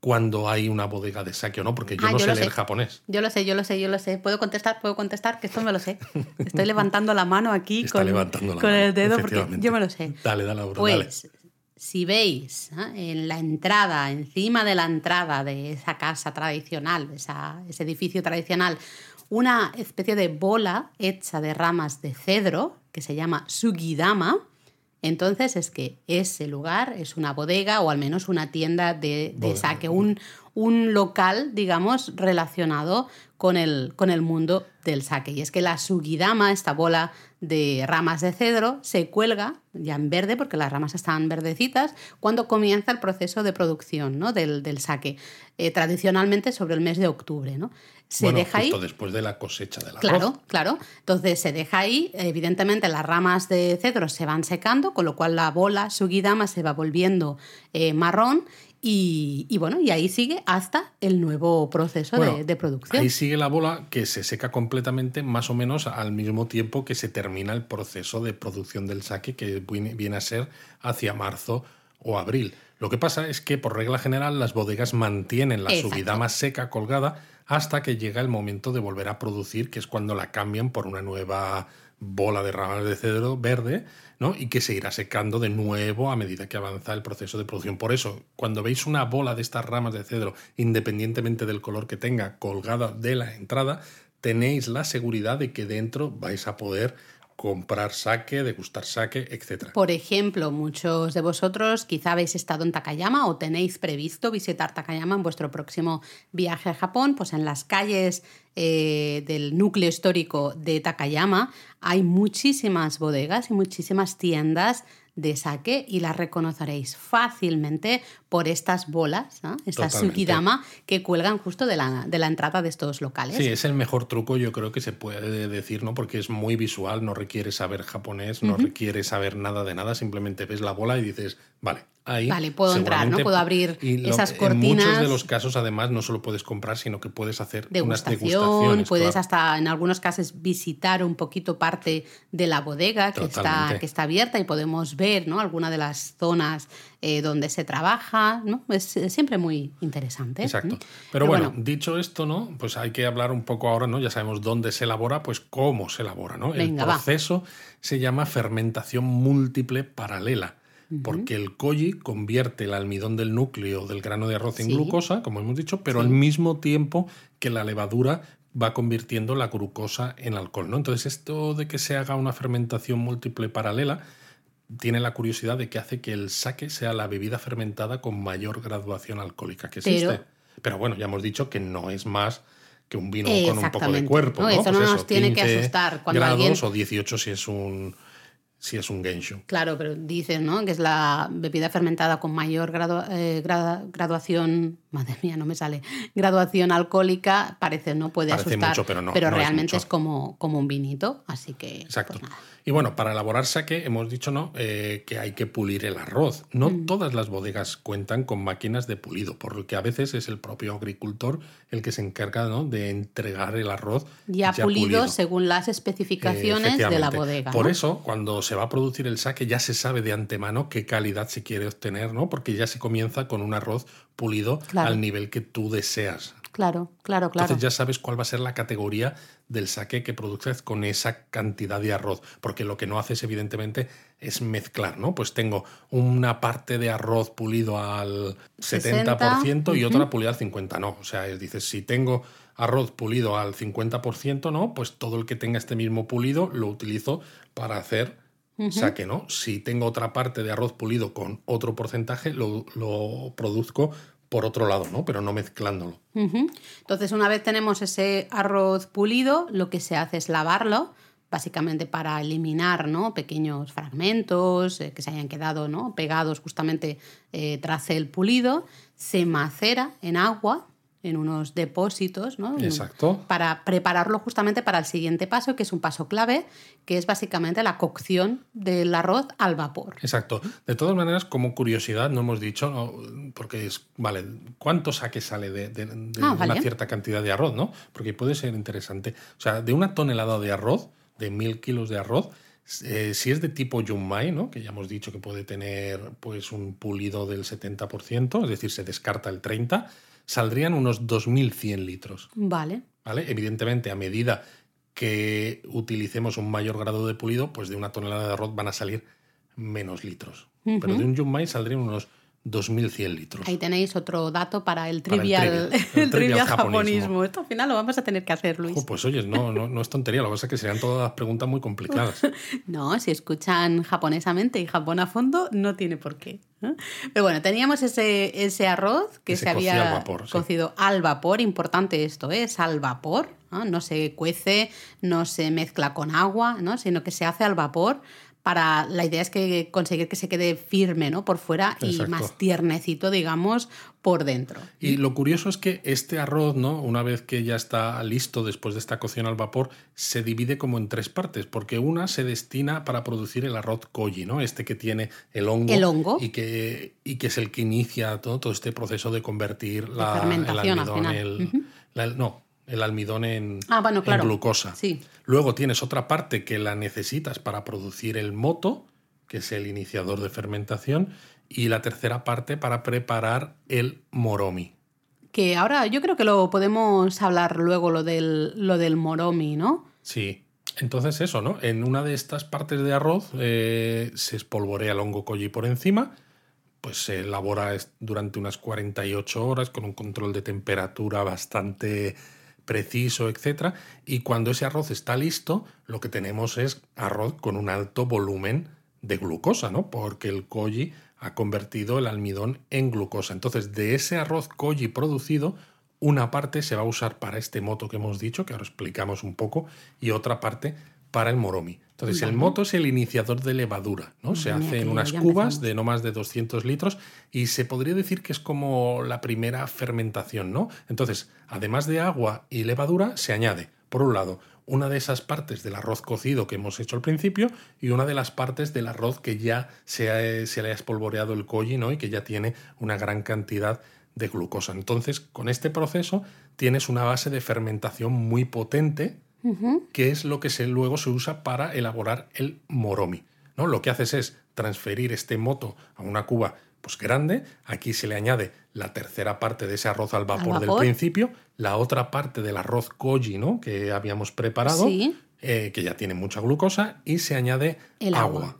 Speaker 1: cuando hay una bodega de sake o no? Porque yo
Speaker 2: Ah,
Speaker 1: no
Speaker 2: yo
Speaker 1: sé leer
Speaker 2: sé.
Speaker 1: japonés.
Speaker 2: Yo lo sé, yo lo sé, yo lo sé. ¿Puedo contestar? ¿Puedo contestar? Que esto me lo sé. Estoy *laughs* levantando la mano aquí
Speaker 1: Está
Speaker 2: con,
Speaker 1: levantando la
Speaker 2: con
Speaker 1: mano,
Speaker 2: el dedo porque yo me lo sé.
Speaker 1: Dale, dale, Laura, dale.
Speaker 2: Si veis ¿eh? en la entrada, encima de la entrada de esa casa tradicional, de esa- ese edificio tradicional, una especie de bola hecha de ramas de cedro que se llama Sugidama, entonces es que ese lugar es una bodega o al menos una tienda de, saque, un, un local, digamos, relacionado con el, con el mundo del saque. Y es que la sugidama, esta bola de ramas de cedro, se cuelga ya en verde, porque las ramas están verdecitas, cuando comienza el proceso de producción ¿no? del, del saque, eh, tradicionalmente sobre el mes de octubre. ¿no? Se
Speaker 1: bueno,
Speaker 2: deja ahí
Speaker 1: justo después de la cosecha del arroz.
Speaker 2: Claro, claro. Entonces se deja ahí, evidentemente las ramas de cedro se van secando, con lo cual la bola sugidama se va volviendo eh, marrón y, y bueno, y ahí sigue hasta el nuevo proceso
Speaker 1: Bueno,
Speaker 2: de, de producción.
Speaker 1: Ahí sigue la bola que se seca completamente más o menos al mismo tiempo que se termina el proceso de producción del saque que viene a ser hacia marzo o abril. Lo que pasa es que por regla general las bodegas mantienen la
Speaker 2: Exacto.
Speaker 1: subidama seca colgada hasta que llega el momento de volver a producir, que es cuando la cambian por una nueva bola de ramas de cedro verde, ¿no? Y que se irá secando de nuevo a medida que avanza el proceso de producción. Por eso, cuando veis una bola de estas ramas de cedro, independientemente del color que tenga, colgada de la entrada, tenéis la seguridad de que dentro vais a poder comprar saque, degustar saque, etc.
Speaker 2: Por ejemplo, muchos de vosotros quizá habéis estado en Takayama o tenéis previsto visitar Takayama en vuestro próximo viaje a Japón, pues en las calles eh, del núcleo histórico de Takayama hay muchísimas bodegas y muchísimas tiendas de sake y las reconoceréis fácilmente por estas bolas, ¿no? estas
Speaker 1: Totalmente.
Speaker 2: sukidama que cuelgan justo de la, de la entrada de estos locales.
Speaker 1: Sí, es el mejor truco, yo creo que se puede decir, ¿no? Porque es muy visual, no requiere saber japonés, no requiere saber nada de nada, simplemente ves la bola y dices, vale, ahí.
Speaker 2: Vale, puedo entrar, Puedo abrir
Speaker 1: lo-
Speaker 2: esas
Speaker 1: En muchos
Speaker 2: cortinas.
Speaker 1: de los casos, además, no solo puedes comprar, sino que puedes hacer unas
Speaker 2: degustación,
Speaker 1: degustaciones.
Speaker 2: puedes
Speaker 1: claro.
Speaker 2: hasta en algunos casos visitar un poquito parte de la bodega que está, que está abierta y podemos ver ¿no? alguna de las zonas eh, donde se trabaja. ¿no? Es, siempre muy interesante.
Speaker 1: Exacto.
Speaker 2: ¿no?
Speaker 1: Pero bueno, dicho esto, ¿no? Pues hay que hablar un poco ahora, ¿no? Ya sabemos dónde se elabora, pues cómo se elabora, ¿no?
Speaker 2: Venga,
Speaker 1: el
Speaker 2: va.
Speaker 1: proceso se llama fermentación múltiple paralela. Porque el koji convierte el almidón del núcleo del grano de arroz en
Speaker 2: Sí.
Speaker 1: glucosa, como hemos dicho, pero al mismo tiempo que la levadura va convirtiendo la glucosa en alcohol. ¿no? Entonces, esto de que se haga una fermentación múltiple paralela tiene la curiosidad de que hace que el sake sea la bebida fermentada con mayor graduación alcohólica que
Speaker 2: Pero-
Speaker 1: existe. Pero, bueno, ya hemos dicho que no es más que un vino con un poco de cuerpo.
Speaker 2: No,
Speaker 1: ¿no?
Speaker 2: eso no
Speaker 1: Pues
Speaker 2: nos tiene que
Speaker 1: 15
Speaker 2: asustar. Cuando
Speaker 1: grados
Speaker 2: alguien-
Speaker 1: o 18 si es un si es un genshu.
Speaker 2: Claro, pero dices ¿no? que es la bebida fermentada con mayor gradu- eh, gra- graduación madre mía, no me sale, graduación alcohólica, parece, ¿no? Puede
Speaker 1: Parece
Speaker 2: asustar,
Speaker 1: mucho, pero no, no es
Speaker 2: realmente es, como, como un vinito, así que...
Speaker 1: Exacto.
Speaker 2: pues nada.
Speaker 1: y bueno, para elaborar saque hemos dicho no Eh, que hay que pulir el arroz. No
Speaker 2: Mm.
Speaker 1: todas las bodegas cuentan con máquinas de pulido, por lo que a veces es el propio agricultor el que se encarga ¿no? de entregar el arroz
Speaker 2: Ya, pulido, según las especificaciones de la bodega.
Speaker 1: Por
Speaker 2: ¿no?
Speaker 1: eso, cuando se va a producir el saque, ya se sabe de antemano qué calidad se quiere obtener, ¿no? Porque ya se comienza con un arroz pulido
Speaker 2: Claro.
Speaker 1: al nivel que tú deseas.
Speaker 2: Claro, claro, claro.
Speaker 1: Entonces ya sabes cuál va a ser la categoría del saque que produces con esa cantidad de arroz, porque lo que no haces evidentemente es mezclar, ¿no? Pues tengo una parte de arroz pulido al 70% y
Speaker 2: ujú.
Speaker 1: otra pulida al 50%, no. O sea, es, dices, si tengo arroz pulido al 50%, ¿no? Pues todo el que tenga este mismo pulido lo utilizo para hacer saque, ¿no? Si tengo otra parte de arroz pulido con otro porcentaje, lo, lo produzco por otro lado, ¿no? Pero no mezclándolo.
Speaker 2: Entonces, una vez tenemos ese arroz pulido, lo que se hace es lavarlo, básicamente para eliminar ¿no? pequeños fragmentos eh, que se hayan quedado ¿no? pegados justamente eh, tras el pulido. Se macera en agua, en unos depósitos, ¿no?
Speaker 1: Exacto.
Speaker 2: para prepararlo justamente para el siguiente paso, que es un paso clave, que es básicamente la cocción del arroz al vapor.
Speaker 1: Exacto. De todas maneras, como curiosidad, no hemos dicho, ¿no? porque es, vale, ¿cuánto saque sale de, de- de
Speaker 2: Ah, vale.
Speaker 1: una cierta cantidad de arroz, no? Porque puede ser interesante. O sea, de una tonelada de arroz, de mil kilos de arroz, eh, si es de tipo Yunmai, ¿no? Que ya hemos dicho que puede tener pues un pulido del 70%, es decir, se descarta el 30%, saldrían unos 2.100 litros.
Speaker 2: Vale.
Speaker 1: ¿vale? Evidentemente, a medida que utilicemos un mayor grado de pulido, pues de una tonelada de arroz van a salir menos litros. Pero de un yunmai saldrían unos 2.100 litros.
Speaker 2: Ahí tenéis otro dato para el
Speaker 1: Para el
Speaker 2: trivial, *laughs* el
Speaker 1: trivial japonismo.
Speaker 2: japonismo. Esto al final lo vamos a tener que hacer, Luis.
Speaker 1: Pues oyes, no, no, no es tontería, lo que pasa es que serían todas las preguntas muy complicadas. *laughs*
Speaker 2: No, si escuchan japonesamente y Japón a fondo, no tiene por qué. Pero bueno, teníamos ese, ese arroz que se, había
Speaker 1: al vapor, sí.
Speaker 2: cocido al vapor. Importante esto, ¿eh? es al vapor. ¿no? No se cuece, no se mezcla con agua, ¿no? sino que se hace al vapor. Para, la idea es que conseguir que se quede firme ¿no? por fuera y más tiernecito, digamos, por dentro.
Speaker 1: Y lo curioso es que este arroz, ¿no? Una vez que ya está listo después de esta cocción al vapor, se divide como en tres partes, porque una se destina para producir el arroz koji, ¿no? Este que tiene el hongo.
Speaker 2: El hongo.
Speaker 1: Y que, y que es el que inicia todo, todo este proceso de convertir la, el
Speaker 2: fermentación al
Speaker 1: almidón,
Speaker 2: final.
Speaker 1: el- la- no, el almidón en,
Speaker 2: Ah, bueno,
Speaker 1: en
Speaker 2: claro.
Speaker 1: glucosa.
Speaker 2: Sí.
Speaker 1: Luego tienes otra parte que la necesitas para producir el moto, que es el iniciador de fermentación, y la tercera parte para preparar el moromi.
Speaker 2: Que ahora yo creo que lo podemos hablar luego, lo del, lo del moromi, ¿no?
Speaker 1: Sí. Entonces eso, ¿no? En una de estas partes de arroz eh, se espolvorea el hongo koji por encima, pues se elabora durante unas 48 horas con un control de temperatura bastante preciso, etc. Y cuando ese arroz está listo, lo que tenemos es arroz con un alto volumen de glucosa, ¿no? Porque el koji ha convertido el almidón en glucosa. Entonces, de ese arroz koji producido, una parte se va a usar para este moto que hemos dicho, que ahora explicamos un poco, y otra parte para el moromi. Entonces, el moto es el iniciador de levadura, ¿no? Se hace en unas cubas de no más de 200 litros y se podría decir que es como la primera fermentación, ¿no? Entonces, además de agua y levadura, se añade, por un lado, una de esas partes del arroz cocido que hemos hecho al principio y una de las partes del arroz que ya se, ha- se le ha espolvoreado el koji, ¿no? Y que ya tiene una gran cantidad de glucosa. Entonces, con este proceso tienes una base de fermentación muy potente que es lo que se, luego se usa para elaborar el moromi. ¿no? Lo que haces es transferir este moto a una cuba pues, grande, aquí se le añade la tercera parte de ese arroz al vapor, del principio, la otra parte del arroz koji ¿no? que habíamos preparado,
Speaker 2: Sí.
Speaker 1: eh, que ya tiene mucha glucosa, y se añade
Speaker 2: El
Speaker 1: agua.
Speaker 2: agua.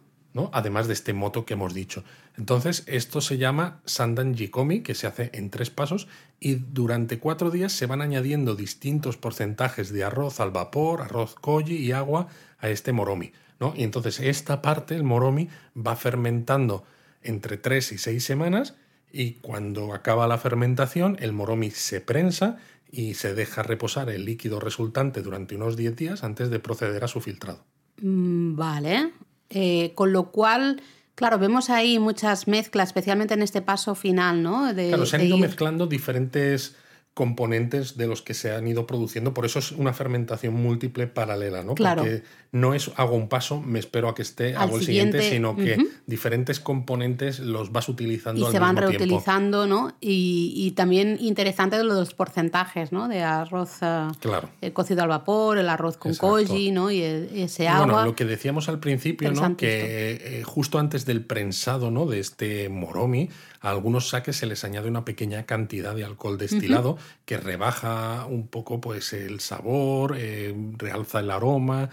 Speaker 1: Además de este moto que hemos dicho. Entonces, esto se llama Sandan Jikomi, que se hace en tres pasos, y durante cuatro días se van añadiendo distintos porcentajes de arroz al vapor, arroz koji y agua a este moromi. ¿no? Y entonces esta parte, el moromi, va fermentando entre tres y seis semanas, y cuando acaba la fermentación, el moromi se prensa y se deja reposar el líquido resultante durante unos 10 días antes de proceder a su filtrado.
Speaker 2: Mm, Vale. Eh, con lo cual, Claro, vemos ahí muchas mezclas, especialmente en este paso final, ¿no?
Speaker 1: De, claro, se han ido mezclando diferentes componentes de los que se han ido produciendo. Por eso es una fermentación múltiple paralela, ¿no?
Speaker 2: Claro.
Speaker 1: Porque no es hago un paso, me espero a que esté, hago el siguiente, sino que diferentes componentes los vas utilizando
Speaker 2: y
Speaker 1: al
Speaker 2: se van reutilizando, ¿no? Y, también interesante de los porcentajes, ¿no? De arroz eh,
Speaker 1: claro.
Speaker 2: el cocido al vapor, el arroz con koji, ¿no? Y ese agua.
Speaker 1: bueno, lo que decíamos al principio, ¿no? Que eh, justo antes del prensado, ¿no? De este moromi, a algunos saques se les añade una pequeña cantidad de alcohol destilado que rebaja un poco pues, el sabor, eh, realza el aroma,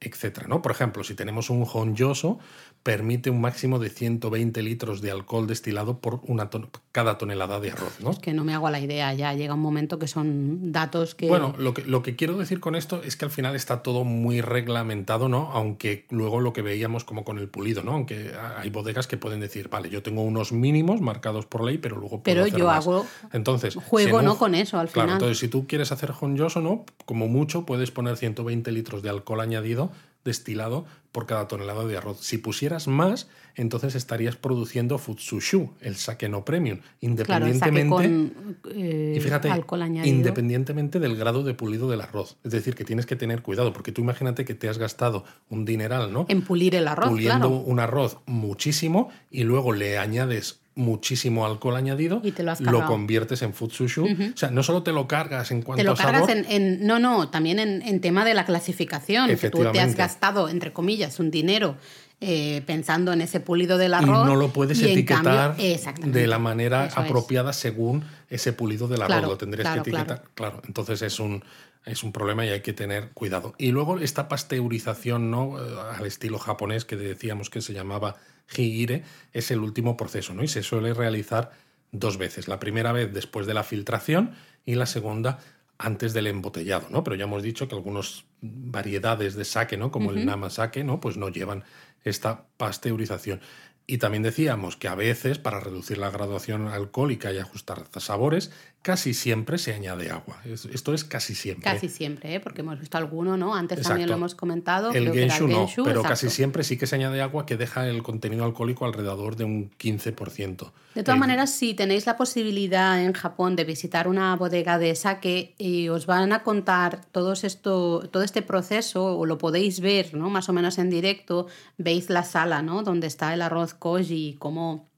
Speaker 1: etc. ¿no? Por ejemplo, si tenemos un honjoso, permite un máximo de 120 litros de alcohol destilado por una cada tonelada de arroz. ¿no?
Speaker 2: Es que no me hago la idea, ya llega un momento que son datos que...
Speaker 1: Bueno, lo que, lo que quiero decir con esto es que al final está todo muy reglamentado, ¿no? Aunque luego lo que veíamos como con el pulido, ¿no? Aunque hay bodegas que pueden decir, vale, yo tengo unos mínimos marcados por ley, pero luego puedo
Speaker 2: Pero yo hago...
Speaker 1: Entonces,
Speaker 2: juego, ¿no? Con eso al
Speaker 1: claro,
Speaker 2: final.
Speaker 1: entonces si tú quieres hacer honjoso, ¿no? Como mucho puedes poner 120 litros de alcohol añadido destilado por cada tonelada de arroz. Si pusieras más, entonces estarías produciendo futsushu, el sake no premium, independientemente
Speaker 2: eh,
Speaker 1: y fíjate,
Speaker 2: alcohol añadido.
Speaker 1: independientemente del grado de pulido del arroz. Es decir, que tienes que tener cuidado, porque tú imagínate que te has gastado un dineral, ¿no?
Speaker 2: En pulir el arroz,
Speaker 1: Puliendo
Speaker 2: claro.
Speaker 1: un arroz muchísimo y luego le añades muchísimo alcohol añadido,
Speaker 2: y te lo, has
Speaker 1: lo conviertes en futsushu. O sea, no solo te lo cargas en cuanto
Speaker 2: te lo
Speaker 1: a
Speaker 2: cargas
Speaker 1: sabor,
Speaker 2: en, en, no, no, también en, en, tema de la clasificación, que tú te has gastado, entre comillas, un dinero eh, pensando en ese pulido del arroz.
Speaker 1: y no lo puedes etiquetar
Speaker 2: cambio-
Speaker 1: de la manera
Speaker 2: es.
Speaker 1: apropiada según ese pulido del arroz.
Speaker 2: Claro,
Speaker 1: lo tendrías
Speaker 2: claro,
Speaker 1: que etiquetar. Claro. entonces es un, es un problema y hay que tener cuidado. Y luego esta pasteurización ¿no? Eh, al estilo japonés que decíamos que se llamaba higire es el último proceso ¿no? y se suele realizar dos veces. La primera vez después de la filtración y la segunda antes del embotellado, ¿no? Pero ya hemos dicho que algunas variedades de sake, ¿no? Como el namasake, ¿no? Pues no llevan esta pasteurización. Y también decíamos que a veces, para reducir la graduación alcohólica y ajustar sabores, casi siempre se añade agua. Es- Esto es casi siempre.
Speaker 2: Casi siempre, ¿eh? porque hemos visto alguno, ¿no? Antes también lo hemos comentado.
Speaker 1: El genshu no, pero
Speaker 2: exacto.
Speaker 1: casi siempre sí que se añade agua que deja el contenido alcohólico alrededor de un 15%.
Speaker 2: De todas
Speaker 1: El-
Speaker 2: maneras, si tenéis la posibilidad en Japón de visitar una bodega de sake y os van a contar todos esto, todo este proceso, o lo podéis ver, ¿no? Más o menos en directo, veis la sala, ¿no? Donde está el arroz koji, y cómo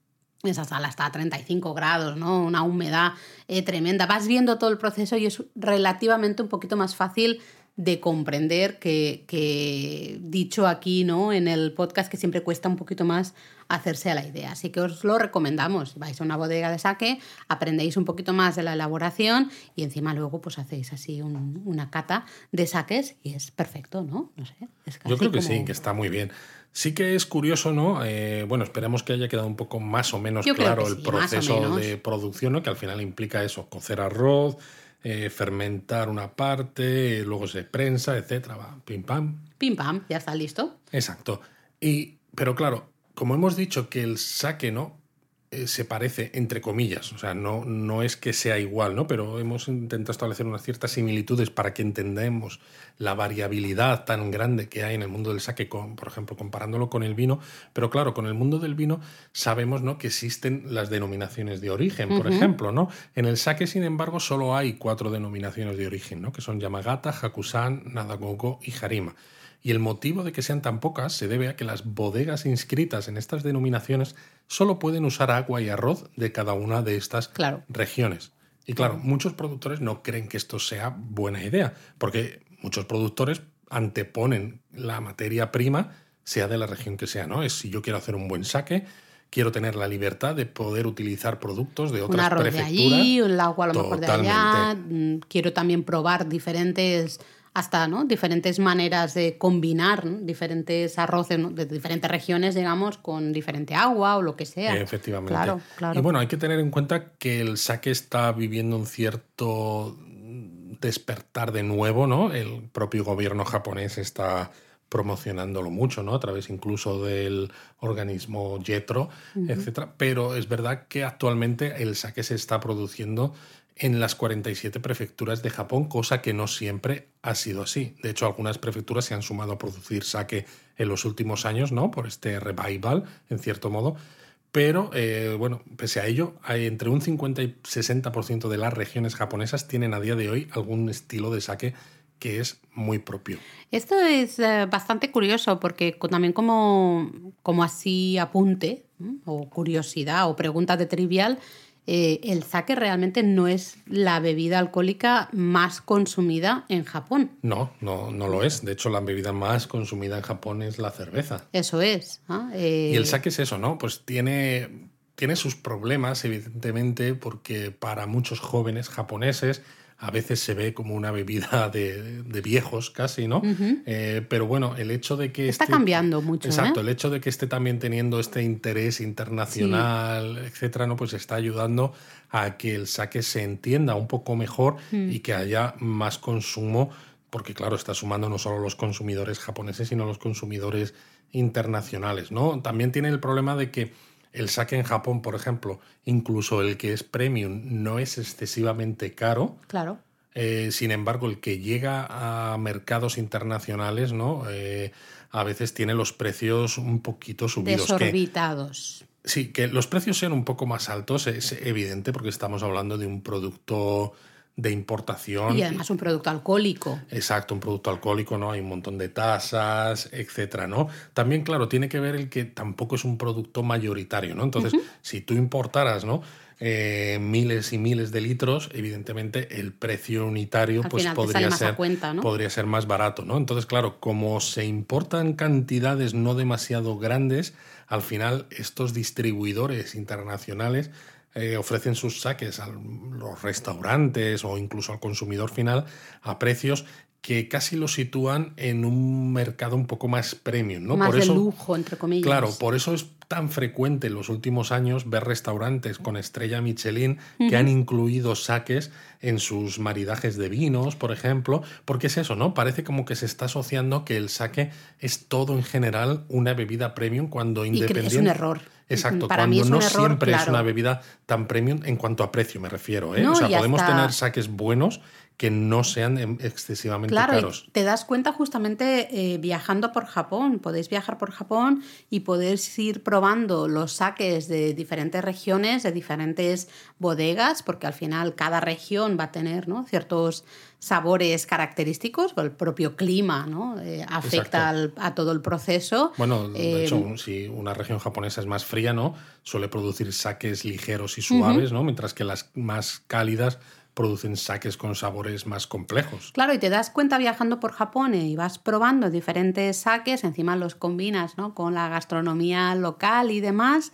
Speaker 2: esa sala está a 35 grados, ¿no? Una humedad eh, tremenda. Vas viendo todo el proceso y es relativamente un poquito más fácil de comprender que, que dicho aquí, ¿no? En el podcast que siempre cuesta un poquito más hacerse a la idea. Así que os lo recomendamos. Vais a una bodega de sake, aprendéis un poquito más de la elaboración y encima luego pues hacéis así un- una cata de saques y es perfecto, ¿no? No sé. es casi
Speaker 1: Yo creo que
Speaker 2: como-
Speaker 1: sí, que está muy bien. Sí que es curioso, ¿no? Eh, bueno, esperemos que haya quedado un poco más o menos
Speaker 2: Yo
Speaker 1: claro el proceso de producción, ¿no? Que al final implica eso, cocer arroz, eh, fermentar una parte, luego se prensa, etcétera, va, pim pam.
Speaker 2: Pim pam, ya está listo.
Speaker 1: Exacto. Y, pero claro, como hemos dicho que el saque, ¿no? Eh, se parece, entre comillas, o sea, no, no es que sea igual, ¿no? Pero hemos intentado establecer unas ciertas similitudes para que entendamos la variabilidad tan grande que hay en el mundo del saque, con, por ejemplo, comparándolo con el vino. Pero claro, con el mundo del vino sabemos, ¿no? Que existen las denominaciones de origen, por ejemplo, ¿no? En el saque, sin embargo, solo hay cuatro denominaciones de origen, ¿no? Que son Yamagata, Hakusan, Nadagogo y Harima. Y el motivo de que sean tan pocas se debe a que las bodegas inscritas en estas denominaciones solo pueden usar agua y arroz de cada una de estas
Speaker 2: Claro.
Speaker 1: regiones. Y claro, muchos productores no creen que esto sea buena idea, porque muchos productores anteponen la materia prima, sea de la región que sea, ¿no? Es si yo quiero hacer un buen saque, quiero tener la libertad de poder utilizar productos de
Speaker 2: Un
Speaker 1: otras
Speaker 2: arroz de
Speaker 1: prefecturas.
Speaker 2: allí, el agua a lo mejor de allá. Mm, Quiero también probar diferentes, hasta, ¿no? Diferentes maneras de combinar ¿no? diferentes arroces ¿no? de diferentes regiones, digamos, con diferente agua o lo que sea.
Speaker 1: Efectivamente.
Speaker 2: Claro, claro.
Speaker 1: Y bueno, hay que tener en cuenta que el saque está viviendo un cierto despertar de nuevo, ¿no? El propio gobierno japonés está promocionándolo mucho, ¿no? A través incluso del organismo Jetro, etcétera. Pero es verdad que actualmente el sake se está produciendo en las 47 prefecturas de Japón, cosa que no siempre ha sido así. De hecho, algunas prefecturas se han sumado a producir sake en los últimos años, ¿no? Por este revival, en cierto modo. Pero, eh, bueno, pese a ello, hay entre un 50 y 60% de las regiones japonesas tienen a día de hoy algún estilo de sake que es muy propio.
Speaker 2: Esto es eh, bastante curioso porque también como, como así apunte o curiosidad o pregunta de trivial, eh, el sake realmente no es la bebida alcohólica más consumida en Japón.
Speaker 1: No, no, no lo es. De hecho, la bebida más consumida en Japón es la cerveza.
Speaker 2: Eso es. ¿ah?
Speaker 1: Y el eh, sake es eso, ¿no? Pues tiene, tiene sus problemas, evidentemente, porque para muchos jóvenes japoneses a veces se ve como una bebida *laughs* de, viejos casi, ¿no? Eh, pero bueno, el hecho de que...
Speaker 2: Está cambiando mucho.
Speaker 1: Exacto,
Speaker 2: ¿eh?
Speaker 1: el hecho de que esté también teniendo este interés internacional, etcétera, ¿no? Pues está ayudando a que el saque se entienda un poco mejor mm. y que haya más consumo, porque claro, está sumando no solo los consumidores japoneses, sino los consumidores internacionales, ¿no? También tiene el problema de que el saque en Japón, por ejemplo, incluso el que es premium, no es excesivamente caro.
Speaker 2: Claro.
Speaker 1: Eh, sin embargo, el que llega a mercados internacionales, ¿no? Eh, a veces tiene los precios un poquito subidos.
Speaker 2: Desorbitados.
Speaker 1: sí, que los precios sean un poco más altos es evidente porque estamos hablando de un producto de importación.
Speaker 2: Y además un producto alcohólico.
Speaker 1: Exacto, un producto alcohólico, ¿no? Hay un montón de tasas, etcétera, ¿no? También, claro, tiene que ver el que tampoco es un producto mayoritario, ¿no? Entonces, si tú importaras, ¿no? Eh, miles y miles de litros, evidentemente el precio unitario pues podría ser, podría ser más barato, ¿no? Entonces, claro, como se importan cantidades no demasiado grandes, al final estos distribuidores internacionales eh, ofrecen sus saques a los restaurantes o incluso al consumidor final a precios que casi lo sitúan en un mercado un poco más premium, ¿no?
Speaker 2: Más de lujo, entre comillas.
Speaker 1: Claro, por eso es tan frecuente en los últimos años ver restaurantes con estrella Michelin que han incluido saques en sus maridajes de vinos, por ejemplo, porque es eso, ¿no? Parece como que se está asociando que el saque es todo en general una bebida premium cuando independiente.
Speaker 2: es un error.
Speaker 1: Exacto, cuando no siempre es una bebida tan premium en cuanto a precio, me refiero. ¿eh? o sea, podemos tener saques buenos que no sean em, excesivamente
Speaker 2: claro,
Speaker 1: caros.
Speaker 2: Te das cuenta justamente eh, viajando por Japón. Podéis viajar por Japón y podéis ir probando los saques de diferentes regiones, de diferentes bodegas, porque al final cada región va a tener ¿no? ciertos sabores característicos, el propio clima ¿no? Eh, afecta a todo el proceso.
Speaker 1: Bueno, de hecho, eh, si una región japonesa es más fría, ¿no? suele producir saques ligeros y suaves, ¿no? mientras que las más cálidas producen saques con sabores más complejos.
Speaker 2: Claro, y te das cuenta viajando por Japón y vas probando diferentes saques, encima los combinas ¿no? con la gastronomía local y demás,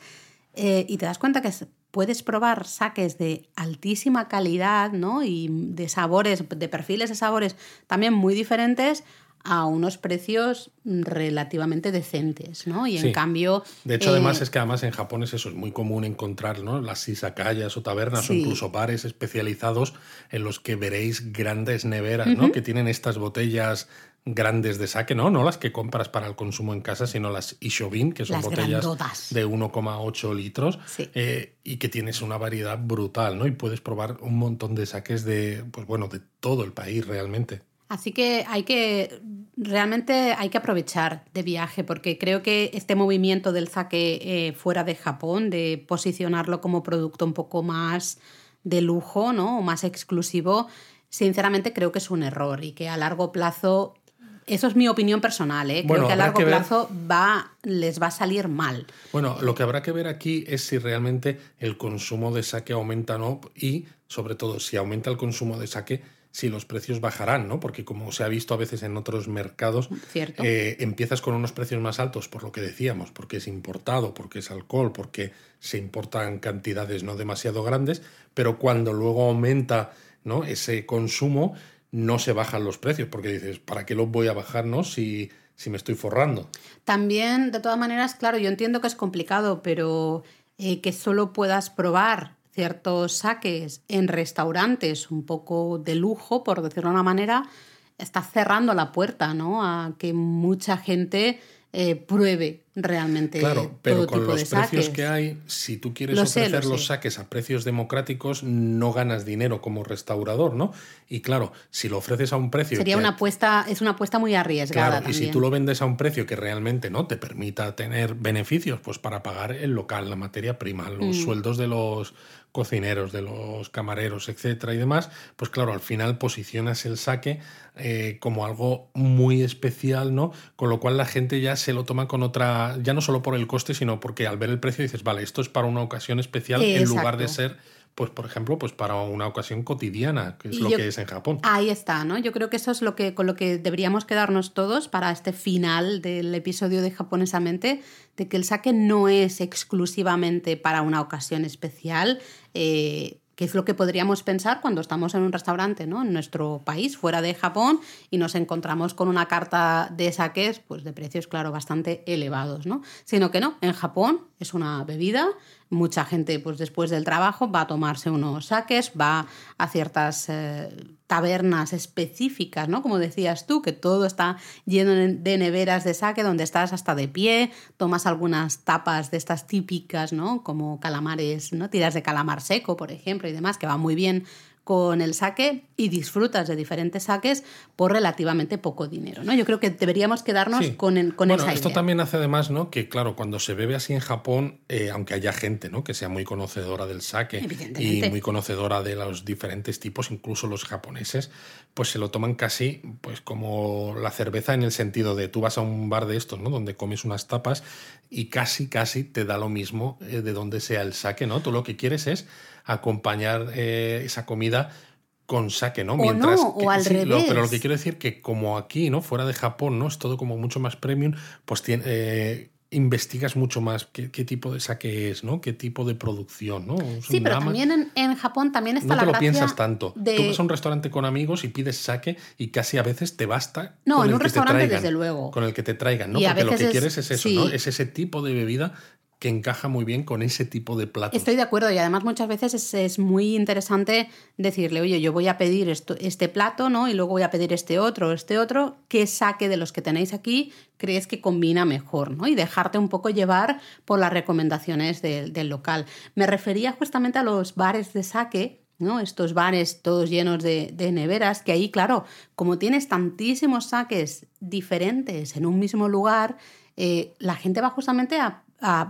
Speaker 2: eh, y te das cuenta que puedes probar saques de altísima calidad ¿no? y de sabores, de perfiles de sabores también muy diferentes a unos precios relativamente decentes, ¿no? Y en cambio...
Speaker 1: De hecho, además eh, es que además en Japón es eso, es muy común encontrar ¿no? las isakayas o tabernas o incluso bares especializados en los que veréis grandes neveras, ¿no? Que tienen estas botellas grandes de sake, ¿no? No las que compras para el consumo en casa, sino las Ishobin, que son botellas de 1,8 litros eh, y que tienes una variedad brutal, ¿no? Y puedes probar un montón de saques de, pues bueno, de todo el país realmente.
Speaker 2: Así que hay que, realmente hay que aprovechar de viaje, porque creo que este movimiento del saque eh, fuera de Japón, de posicionarlo como producto un poco más de lujo, ¿no? O más exclusivo, sinceramente creo que es un error y que a largo plazo eso es mi opinión personal, ¿eh? creo que a largo plazo va, les va a salir mal.
Speaker 1: Bueno, lo que habrá que ver aquí es si realmente el consumo de saque aumenta o no y, sobre todo, si aumenta el consumo de saque, si los precios bajarán, ¿no? Porque como se ha visto a veces en otros mercados, eh, empiezas con unos precios más altos por lo que decíamos, porque es importado, porque es alcohol, porque se importan cantidades no demasiado grandes, pero cuando luego aumenta ¿no? ese consumo, no se bajan los precios, porque dices, ¿para qué los voy a bajar no? si, si me estoy forrando?
Speaker 2: También, de todas maneras, claro, yo entiendo que es complicado, pero eh, que solo puedas probar ciertos saques en restaurantes un poco de lujo, por decirlo de una manera, está cerrando la puerta, ¿no? A que mucha gente eh, pruebe realmente.
Speaker 1: Claro, pero con los
Speaker 2: de
Speaker 1: precios que hay, si tú quieres ofrecer los saques a precios democráticos, no ganas dinero como restaurador, ¿no? Y claro, si lo ofreces a un precio.
Speaker 2: Sería una apuesta, es una apuesta muy arriesgada.
Speaker 1: Claro, y si tú lo vendes a un precio que realmente no te permita tener beneficios, pues para pagar el local, la materia prima, los mm. sueldos de los cocineros, de los camareros, etcétera y demás, pues claro, al final posicionas el saque eh, como algo muy especial, ¿no? Con lo cual la gente ya se lo toma con otra, ya no solo por el coste, sino porque al ver el precio dices, vale, esto es para una ocasión especial en lugar de ser pues por ejemplo, pues para una ocasión cotidiana, que es lo que es en Japón.
Speaker 2: Ahí está, ¿no? Yo creo que eso es lo que con lo que deberíamos quedarnos todos para este final del episodio de Japonesamente, de que el sake no es exclusivamente para una ocasión especial. Eh, que es lo que podríamos pensar cuando estamos en un restaurante, ¿no? En nuestro país, fuera de Japón, y nos encontramos con una carta de saques, pues de precios, claro, bastante elevados, ¿no? Sino que no, en Japón es una bebida Mucha gente, pues después del trabajo, va a tomarse unos saques, va a ciertas eh, tabernas específicas, ¿no? Como decías tú, que todo está lleno de neveras de saque, donde estás hasta de pie, tomas algunas tapas de estas típicas, ¿no? Como calamares, ¿no? Tiras de calamar seco, por ejemplo, y demás, que va muy bien con el saque y disfrutas de diferentes saques por relativamente poco dinero. ¿no? Yo creo que deberíamos quedarnos con, el, con
Speaker 1: bueno, Esto también hace además ¿no? que, claro, cuando se bebe así en Japón, eh, aunque haya gente ¿no? que sea muy conocedora del saque y muy conocedora de los diferentes tipos, incluso los japoneses, pues se lo toman casi pues como la cerveza en el sentido de tú vas a un bar de estos, ¿no? donde comes unas tapas y casi, casi te da lo mismo eh, de donde sea el saque, ¿no? Tú lo que quieres es acompañar eh, esa comida con saque, ¿no?
Speaker 2: Mientras o, al revés.
Speaker 1: pero lo que quiero decir que como aquí, ¿no? Fuera de Japón, ¿no? Es todo como mucho más premium, pues tiene, eh, investigas mucho más qué, tipo de saque es, ¿no? Qué tipo de producción, ¿no?
Speaker 2: sí, pero también en, Japón también está
Speaker 1: no
Speaker 2: la
Speaker 1: No te lo piensas tanto. Tú vas a un restaurante con amigos y pides saque y casi a veces te basta.
Speaker 2: No, en un restaurante desde luego.
Speaker 1: Con el que te traigan, ¿no? Porque lo que quieres es eso, ¿no? Es ese tipo de bebida que encaja muy bien con ese tipo de plato.
Speaker 2: Estoy de acuerdo y además muchas veces es, muy interesante decirle, oye, yo voy a pedir este plato, ¿no? Y luego voy a pedir este otro, este otro, ¿qué saque de los que tenéis aquí crees que combina mejor, ¿no? Y dejarte un poco llevar por las recomendaciones del local. Me refería justamente a los bares de saque, ¿no? Estos bares todos llenos de, de, neveras, que ahí, claro, como tienes tantísimos saques diferentes en un mismo lugar, eh, la gente va justamente a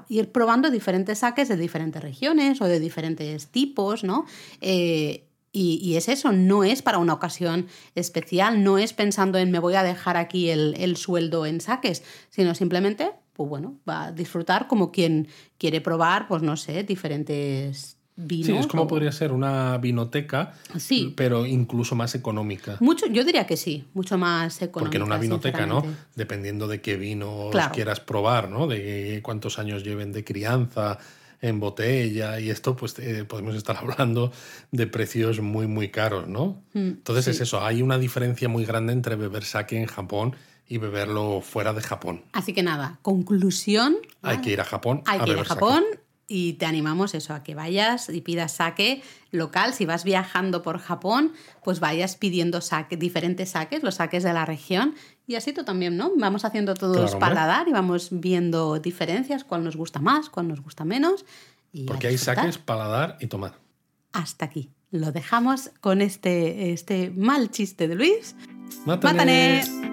Speaker 2: ir probando diferentes saques de diferentes regiones o de diferentes tipos, ¿no? Eh, y, es eso, no es para una ocasión especial, no es pensando en me voy a dejar aquí el, el sueldo en saques, sino simplemente, pues bueno, va a disfrutar como quien quiere probar, pues no sé, diferentes
Speaker 1: Sí, es como podría ser una vinoteca, sí. pero incluso más económica.
Speaker 2: Mucho, yo diría que sí, mucho más económica.
Speaker 1: Porque en una vinoteca, ¿no? Dependiendo de qué vino quieras probar, ¿no? De cuántos años lleven de crianza en botella y esto, pues eh, podemos estar *laughs* hablando de precios muy, muy caros, ¿no? Mm, Entonces es eso, hay una diferencia muy grande entre beber sake en Japón y beberlo fuera de Japón.
Speaker 2: Así que nada, conclusión.
Speaker 1: Hay que ir a Japón.
Speaker 2: Hay que ir a Japón y te animamos eso, a que vayas y pidas saque local. Si vas viajando por Japón, pues vayas pidiendo saque, diferentes saques, los saques de la región. Y así tú también, ¿no? Vamos haciendo todos paladar y vamos viendo diferencias, cuál nos gusta más, cuál nos gusta menos.
Speaker 1: Porque hay saques, paladar y tomar.
Speaker 2: Hasta aquí. Lo dejamos con este, este mal chiste de Luis.
Speaker 1: ¡Mátane!